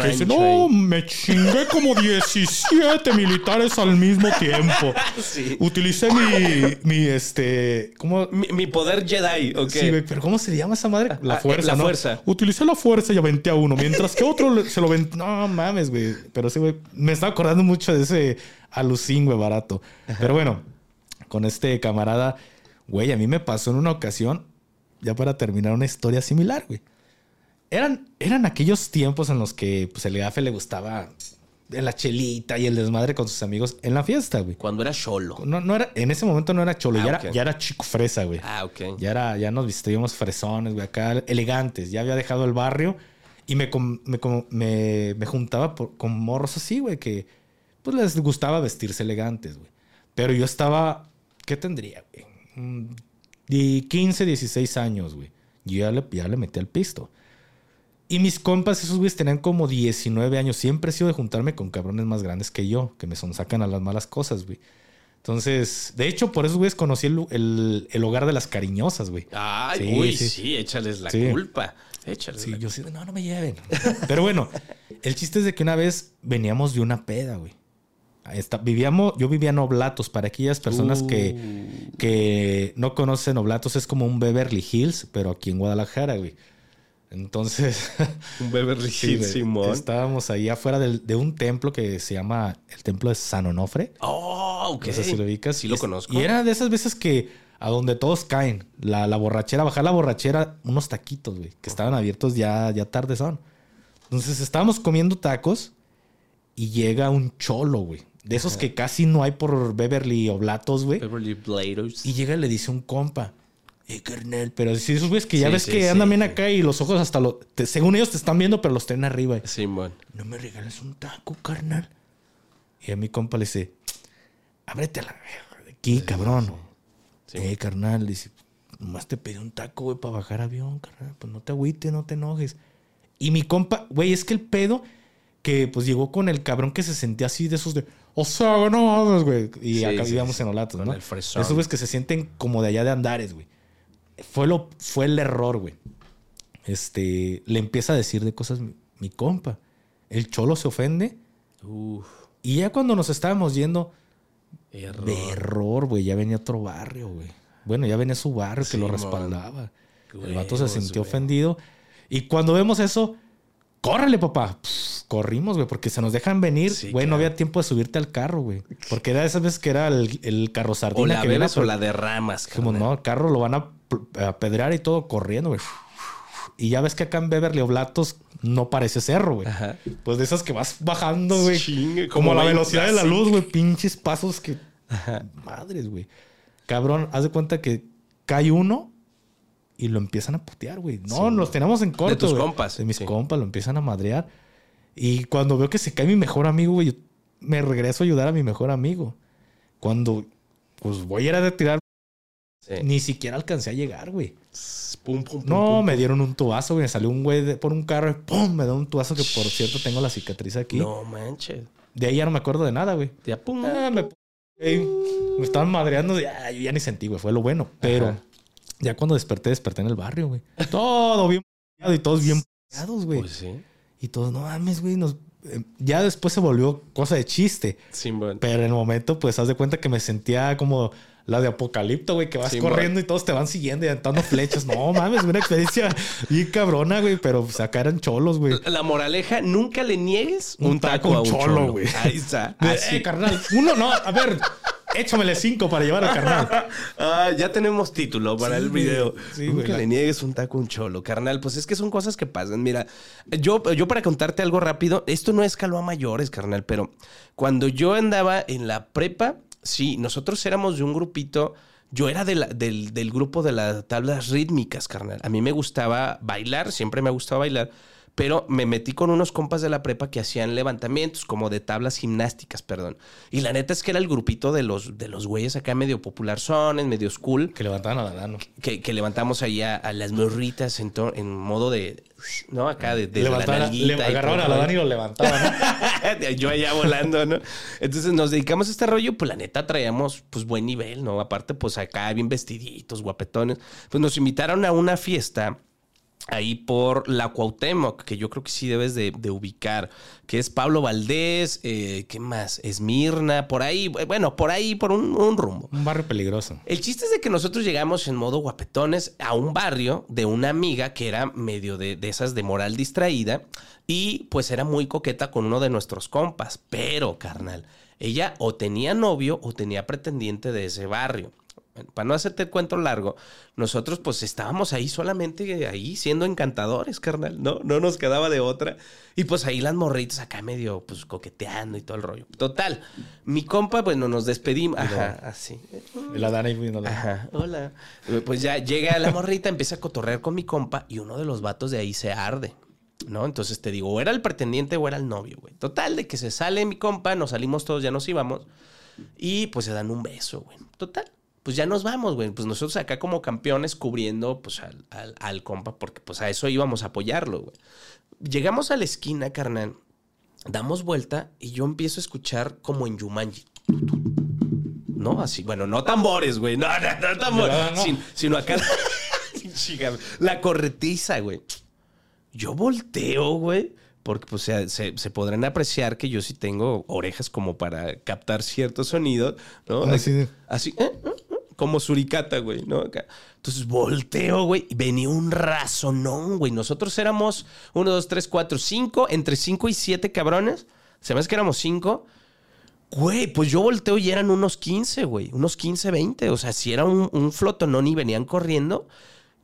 que dice, no, me chingué como 17 militares al mismo tiempo. Sí. Utilicé mi, mi este, ¿cómo? Mi, mi, poder Jedi, ok. Sí, güey, pero ¿cómo se llama esa madre? La Ah, fuerza, la ¿no? fuerza. Utilicé la fuerza y aventé a uno, mientras que otro se lo venté. No mames, güey. Pero sí, güey, me estaba acordando mucho de ese alucín, güey, barato. Pero bueno, con este camarada, güey, a mí me pasó en una ocasión, ya para terminar, una historia similar, güey. Eran, eran aquellos tiempos en los que pues, el gafe le gustaba la chelita y el desmadre con sus amigos en la fiesta, güey. Cuando era solo. No, no era, en ese momento no era cholo, Ah, ya, era, ya era chico fresa, güey. Ah, ok. Ya, era, ya nos vestíamos fresones, güey, acá elegantes. Ya había dejado el barrio y me, me, me, me juntaba por- con morros así, güey, que pues les gustaba vestirse elegantes, güey. Pero yo estaba, ¿qué tendría, güey? De 15, 16 años, güey. Yo ya le, ya le metí al pisto. Y mis compas, esos güeyes tenían como 19 años. Siempre he sido de juntarme con cabrones más grandes que yo, que me sonsacan a las malas cosas, güey. Entonces, de hecho, por esos güeyes conocí el, el- el hogar de las cariñosas, güey. Ay, Sí, uy, sí. sí. échales la Sí. culpa. Échales Sí, la yo sí, no, no me lleven. Pero bueno, el chiste es de que una vez veníamos de una peda, güey. Está, vivíamos, yo vivía en Oblatos. Para aquellas personas que, Uh. que no conocen Oblatos, es como un Beverly Hills, pero aquí en Guadalajara, güey. Entonces, Un Beverly Hills, Simón. estábamos ahí afuera de un templo que se llama el Templo de San Onofre. Oh, ok. No sé si lo ubicas. Sí Y lo conozco. Y era de esas veces que a donde todos caen, la, la borrachera, bajar la borrachera, unos taquitos, güey, que estaban abiertos ya, ya tarde son. Entonces estábamos comiendo tacos y llega un cholo, güey. De esos que casi no hay por Beverly Oblatos, güey. Beverly Bladers. Y llega y le dice un compa. Eh, carnal. Pero si esos güeyes que ya Sí, ves sí, que sí, andan bien sí. acá y los ojos hasta lo. te- según ellos te están viendo, pero los tienen arriba. Simón. ¿No me regalas un taco, carnal? Y a mi compa le dice, ábrete a la aquí, cabrón. Sí. Eh, carnal, dice, nomás te pedí un taco, güey, para bajar avión, carnal. Pues no te agüites, no te enojes. Y mi compa, güey, es que el pedo que pues llegó con el cabrón que se sentía así de esos de, o sea, no mames, güey. Y Sí, acá vivíamos sí. en Olatos, ¿no? Esos güeyes que se sienten como de allá de Andares, güey. Fue, lo, fue el error, güey. Este, le empieza a decir de cosas mi, mi compa. El cholo se ofende. Uf. Y ya cuando nos estábamos yendo, Error. de error, güey, ya venía otro barrio, güey. Bueno, ya venía su barrio que lo respaldaba. el vato se sintió güey. ofendido. Y cuando vemos eso, córrele, papá. Pff, corrimos, güey, porque se nos dejan venir. Sí, güey, no había tiempo de subirte al carro, güey. Porque era esas veces que era el, el carro sardina O la que bebes o la derramas, Dijimos, no, el carro lo van a pl- a pedrear y todo corriendo, güey. Y ya ves que acá en Beverly Oblatos no parece cerro, güey. Ajá. Pues de esas que vas bajando, güey. Chingue, como como la velocidad de la luz, güey. Pinches pasos que. Madres, güey. Cabrón, haz de cuenta que cae uno y lo empiezan a putear, güey. No, Sí. nos tenemos en corto. tus güey. compas, De mis sí. compas, lo empiezan a madrear. Y cuando veo que se cae mi mejor amigo, güey, yo me regreso a ayudar a mi mejor amigo. Cuando pues voy a ir a retirar. Sí. Ni siquiera alcancé a llegar, güey. Pum, pum, pum, No, me dieron un tubazo, güey. Me salió un güey de- por un carro y ¡pum! Me da un tubazo que, por cierto, tengo la cicatriz aquí. No manches. De ahí ya no me acuerdo de nada, güey. Ya, pum. Ah, me, me estaban madreando. Ya, yo ya ni sentí, güey. Fue lo bueno. Pero Ajá. Ya cuando desperté, desperté en el barrio, güey. Todo bien y todos bien güey. Pues sí. Y todos, no mames, güey. Nos... eh, Ya después se volvió cosa de chiste. Simón. Pero en el momento, pues, haz de cuenta que me sentía como la de Apocalipto, güey, que vas Sí, corriendo y todos te van siguiendo y aventando flechas. No mames, una experiencia bien cabrona, güey. Pero pues, acá eran cholos, güey. La moraleja, nunca le niegues un, Un taco, taco a un cholo, güey. Ahí está. Así. eh, carnal, uno no, a ver, échamele cinco para llevar al carnal. Ah, ya tenemos título para Sí, el video. Sí, Nunca güey, la- le niegues un taco a un cholo, carnal. Pues es que son cosas que pasan. Mira, yo, yo para contarte algo rápido, esto no escaló a mayores, carnal, pero cuando yo andaba en la prepa, sí, nosotros éramos de un grupito. Yo era de la- del, del grupo de las tablas rítmicas, carnal. A mí me gustaba bailar, siempre me ha gustado bailar. Pero me metí con unos compas de la prepa que hacían levantamientos, como de tablas gimnásticas, perdón. Y la neta es que era el grupito de los, de los güeyes acá medio popular sones, medio school, Que levantaban a la dano. que, que levantamos ahí a, a las morritas en, en modo de, ¿no? Acá de, la Levantaban, le agarraban a la el Dani y lo levantaban. ¿no? Yo allá volando, ¿no? Entonces nos dedicamos a este rollo, pues la neta traíamos pues buen nivel, ¿no? Aparte, pues acá bien vestiditos, guapetones. Pues nos invitaron a una fiesta ahí por la Cuauhtémoc, que yo creo que sí debes de, de ubicar, que es Pablo Valdés, eh, ¿qué más? Esmirna, por ahí, bueno, por ahí, por un, un rumbo. Un barrio peligroso. El chiste es de que nosotros llegamos en modo guapetones a un barrio de una amiga que era medio de, de esas de moral distraída y pues era muy coqueta con uno de nuestros compas. Pero, carnal, ella o tenía novio o tenía pretendiente de ese barrio. Para no hacerte el cuento largo, nosotros pues estábamos ahí solamente ahí siendo encantadores, carnal, ¿no? No nos quedaba de otra. Y pues ahí las morritas acá medio pues coqueteando y todo el rollo. Total, mi compa, bueno, nos despedimos. Ajá, así. Y la viendo la- Ajá, hola. Pues ya llega la morrita, empieza a cotorrear con mi compa y uno de los vatos de ahí se arde. ¿No? Entonces te digo, o era el pretendiente o era el novio, güey. Total, de que se sale mi compa, nos salimos todos, ya nos íbamos. Y pues se dan un beso, güey. Total. Pues ya nos vamos, güey. Pues nosotros acá como campeones cubriendo pues al, al- al compa, porque pues a eso íbamos a apoyarlo, güey. Llegamos a la esquina, carnal. Damos vuelta y yo empiezo a escuchar como en Yumanji. ¿no? Así, bueno, no tambores, güey. No, no, no tambores. No, no. Sin- sino acá. Chica, la corretiza, güey. Yo volteo, güey. Porque pues se, se- se podrán apreciar que yo sí tengo orejas como para captar ciertos sonidos, ¿no? Así de- Así, ¿eh? ¿eh? Como suricata, güey, ¿no? Entonces volteo, güey, y venía un razonón, güey. Nosotros éramos uno, dos, tres, cuatro, cinco, entre cinco y siete cabrones. Se me hace que éramos cinco. Güey, pues yo volteo y eran unos 15, güey. Unos 15, 20. O sea, si era un, un flotonón y venían corriendo.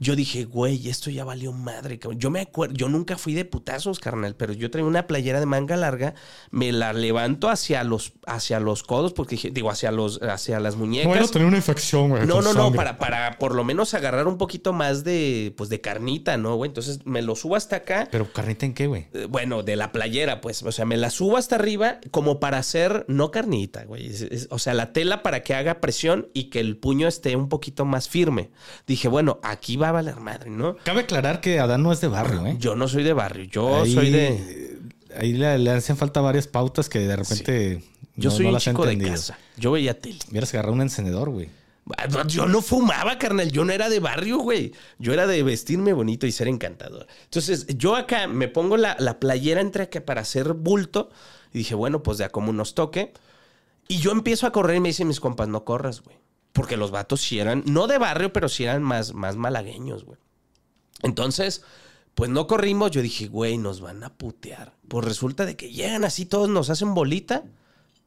Yo dije, güey, esto ya valió madre. cabrón. Yo me acuerdo, yo nunca fui de putazos, carnal, pero yo traía una playera de manga larga, me la levanto hacia los, hacia los codos, porque dije, digo, hacia los, hacia las muñecas. Bueno, tenía una infección, güey. No, no, no, para, para por lo menos agarrar un poquito más de, pues, de carnita, ¿no, güey? Entonces me lo subo hasta acá. Pero carnita en qué, güey. Eh, Bueno, de la playera, pues. O sea, me la subo hasta arriba como para hacer, no carnita, güey. Es- es- o sea, la tela para que haga presión y que el puño esté un poquito más firme. Dije, bueno, aquí va a valer madre, ¿no? Cabe aclarar que Adán no es de barrio, ¿eh? Yo no soy de barrio, yo Ahí- soy de. Ahí le, le hacen falta varias pautas que de repente. Yo no- soy no un las chico de casa. Yo veía tele. Hubieras agarrado un encendedor, güey. Yo no fumaba, carnal. Yo no era de barrio, güey. Yo era de vestirme bonito y ser encantador. Entonces, yo acá me pongo la, la playera entre acá para hacer bulto. Y dije, bueno, pues de a como nos toque. Y yo empiezo a correr y me dicen mis compas, no corras, güey. Porque los vatos sí eran, no de barrio, pero sí eran más, más malagueños, güey. Entonces, pues no corrimos. Yo dije, güey, nos van a putear. Pues resulta de que llegan así, todos nos hacen bolita.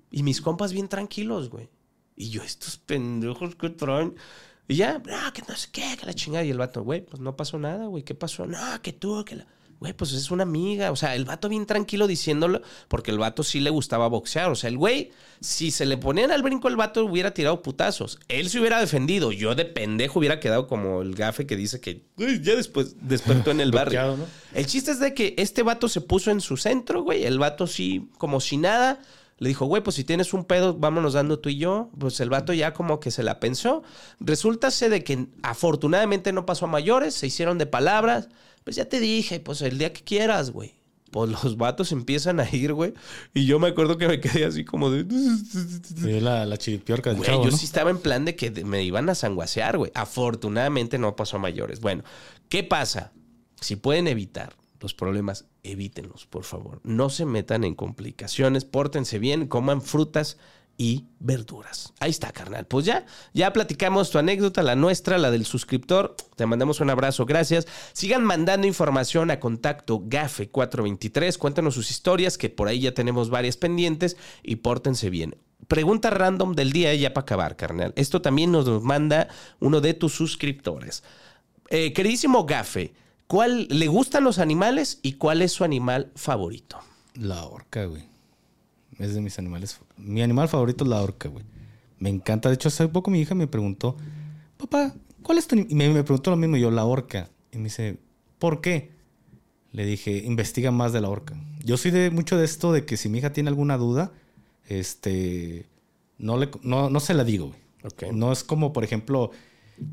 Y mis compas bien tranquilos, güey. Y yo, estos pendejos que traen. Y ya, no, que no sé qué, que la chingada. Y el vato, güey, pues no pasó nada, güey. ¿Qué pasó? No, que tú, que la. Güey, pues es una amiga. O sea, el vato bien tranquilo diciéndolo, porque el vato sí le gustaba boxear. O sea, el güey, si se le ponían al brinco, el vato hubiera tirado putazos. Él se hubiera defendido. Yo de pendejo hubiera quedado como el gafe que dice que "Güey, ya después despertó en el barrio. El chiste es de que este vato se puso en su centro, güey. El vato sí, como si nada. Le dijo, güey, pues si tienes un pedo, vámonos dando tú y yo. Pues el vato ya como que se la pensó. Resulta de que afortunadamente no pasó a mayores, se hicieron de palabras. Pues ya te dije, pues el día que quieras, güey. Pues los vatos empiezan a ir, güey. Y yo me acuerdo que me quedé así como de. Sí, la, la chiripiorca del Güey, chavo, yo ¿no? sí estaba en plan de que me iban a sanguasear, güey. Afortunadamente no pasó a mayores. Bueno, ¿qué pasa? Si pueden evitar los problemas, evítenlos, por favor. No se metan en complicaciones, pórtense bien, coman frutas y verduras. Ahí está, carnal. Pues ya, ya platicamos tu anécdota, la nuestra, la del suscriptor. Te mandamos un abrazo, gracias. Sigan mandando información a contacto GAFE423. Cuéntanos sus historias, que por ahí ya tenemos varias pendientes y pórtense bien. Pregunta random del día ya para acabar, carnal. Esto también nos manda uno de tus suscriptores. Eh, queridísimo Gafe, ¿cuál le gustan los animales y cuál es su animal favorito? La orca, güey. Es de mis animales. Mi animal favorito es la orca, güey. Me encanta. De hecho, hace poco mi hija me preguntó, papá, ¿cuál es tu animal? Y me, me preguntó lo mismo yo, la orca. Y me dice, ¿por qué? Le dije, investiga más de la orca. Yo soy de mucho de esto de que si mi hija tiene alguna duda, este, no, le, no, no se la digo, güey. No es como, por ejemplo,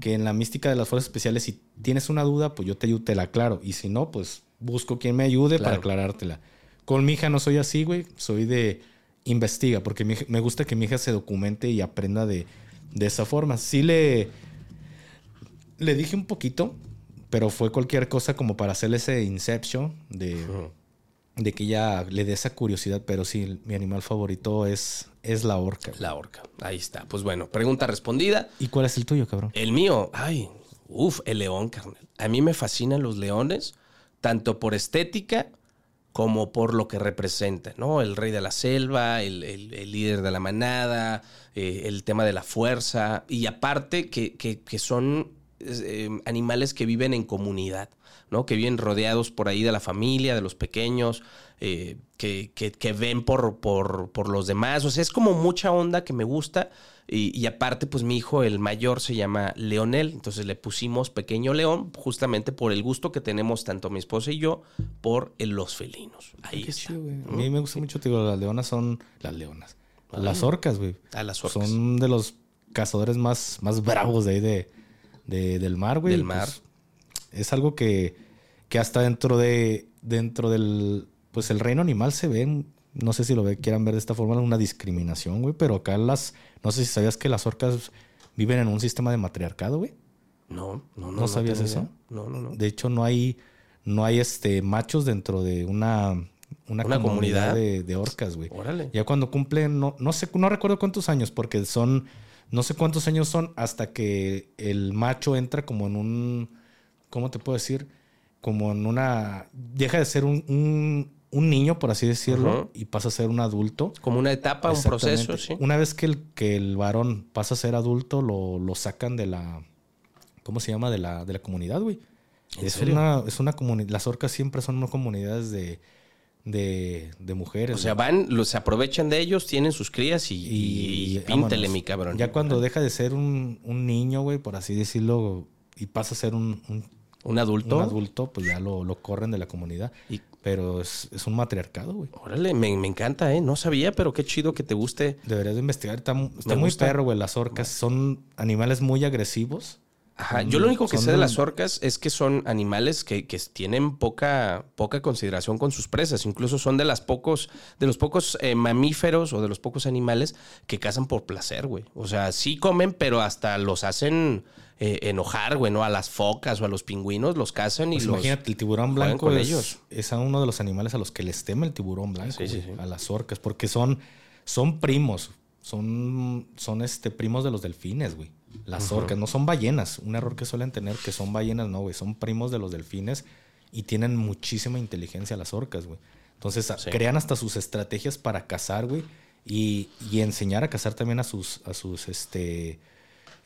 que en la mística de las fuerzas especiales, si tienes una duda, pues yo te, ayudo, te la aclaro. Y si no, pues busco quien me ayude para aclarártela. Con mi hija no soy así, güey. Soy de investiga, porque mi me gusta que mi hija se documente y aprenda de, de esa forma. Sí le, le dije un poquito, pero fue cualquier cosa como para hacerle ese inception de, de que ella le dé esa curiosidad. Pero sí, mi animal favorito es, es la orca. La orca. Ahí está. Pues bueno, pregunta respondida. ¿Y cuál es el tuyo, cabrón? El mío, ay, uff, el león, carnal. A mí me fascinan los leones, tanto por estética como por lo que representa, ¿no? El rey de la selva, el, el- líder de la manada, eh, el tema de la fuerza, y aparte que, que- que son eh, animales que viven en comunidad, ¿no? Que viven rodeados por ahí de la familia, de los pequeños, eh, que, que- que ven por, por, por los demás. O sea, es como mucha onda que me gusta. Y, y aparte, pues mi hijo, el mayor, se llama Leonel. Entonces le pusimos Pequeño León, justamente por el gusto que tenemos tanto mi esposa y yo por el- los felinos. Ahí Qué está. chido, güey. A mí me gusta mucho, te digo, las leonas son... Las leonas. Las orcas, güey. A las orcas. Son de los cazadores más, más bravos de ahí de, de- del mar, güey. Del Pues, mar. es algo que, que hasta dentro de... Dentro del... Pues el reino animal se ve... No sé si lo ve, quieran ver de esta forma, una discriminación, güey. Pero acá las... No sé si sabías que las orcas viven en un sistema de matriarcado, güey. No, no, no. ¿No sabías eso? idea. No, no, no. De hecho, no hay, no hay este machos dentro de una, una, ¿Una comunidad, comunidad? de, de orcas, güey. Órale. Ya cuando cumplen, no, no sé, no recuerdo cuántos años, porque son, no sé cuántos años son hasta que el macho entra como en un, ¿cómo te puedo decir? Como en una, deja de ser un, un, un niño, por así decirlo, y pasa a ser un adulto. Como una etapa, un proceso, sí. Una vez que el, que el varón pasa a ser adulto, lo, lo sacan de la. ¿Cómo se llama? De la, de la comunidad, güey. ¿En Es serio? una, es una comunidad. Las orcas siempre son unas comunidades de, de, de mujeres. O sea, van, los, se aprovechan de ellos, tienen sus crías y, y, píntele, mi cabrón. Ya cuando deja de ser un, un niño, güey, por así decirlo, y pasa a ser un, un- Un adulto. un adulto, pues ya lo, lo corren de la comunidad. Y- Pero es, es un matriarcado, güey. Órale, me, me encanta, ¿eh? No sabía, pero qué chido que te guste. Deberías de investigar. Está, muy gusta. perro, güey. Las orcas son animales muy agresivos. Ajá, Son- yo lo único que sé de de- las orcas es que son animales que, que tienen poca, poca consideración con sus presas. Incluso son de las pocos, de los pocos eh, mamíferos o de los pocos animales que cazan por placer, güey. O sea, sí comen, pero hasta los hacen eh, enojar, güey, ¿no? A las focas o a los pingüinos los cazan y Pues los. imagínate, el tiburón blanco es, ellos. es a uno de los animales a los que les teme el tiburón blanco, Sí, sí, güey, sí. a las orcas, porque son, son primos, son, son este, primos de los delfines, güey. Las orcas, no son ballenas. Un error que suelen tener que son ballenas, no, güey. Son primos de los delfines y tienen muchísima inteligencia las orcas, güey. Entonces Sí. crean hasta sus estrategias para cazar, güey. Y, y enseñar a cazar también a sus, a sus, este,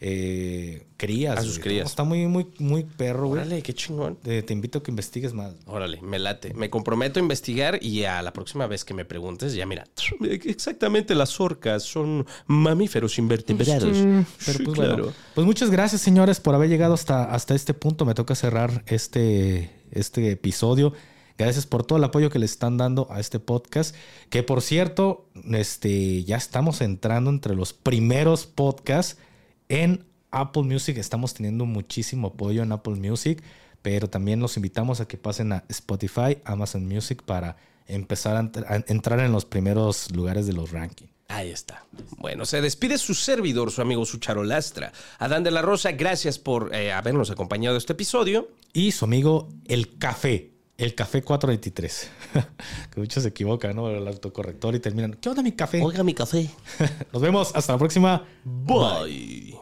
eh, crías. A sus güey. crías. Está muy, muy, muy perro, güey. Órale, qué chingón. Te, te invito a que investigues más. Órale, me late. Me comprometo a investigar y a la próxima vez que me preguntes, ya mira. Exactamente, las orcas son mamíferos invertebrados. Pero Sí, pues claro. bueno. Pues muchas gracias, señores, por haber llegado hasta, hasta este punto. Me toca cerrar este, este episodio. Gracias por todo el apoyo que le están dando a este podcast. Que por cierto, este, ya estamos entrando entre los primeros podcasts en Apple Music. Estamos teniendo muchísimo apoyo en Apple Music. Pero también los invitamos a que pasen a Spotify, Amazon Music para empezar a, a entrar en los primeros lugares de los rankings. Ahí está. Bueno, se despide su servidor, su amigo Sucharolastra. Adán de la Rosa, gracias por eh, habernos acompañado este episodio. Y su amigo El Café, el Café 423. que muchos se equivocan, ¿no? El autocorrector y terminan, ¿qué onda mi café? Oiga mi café. Nos vemos, hasta la próxima. Bye.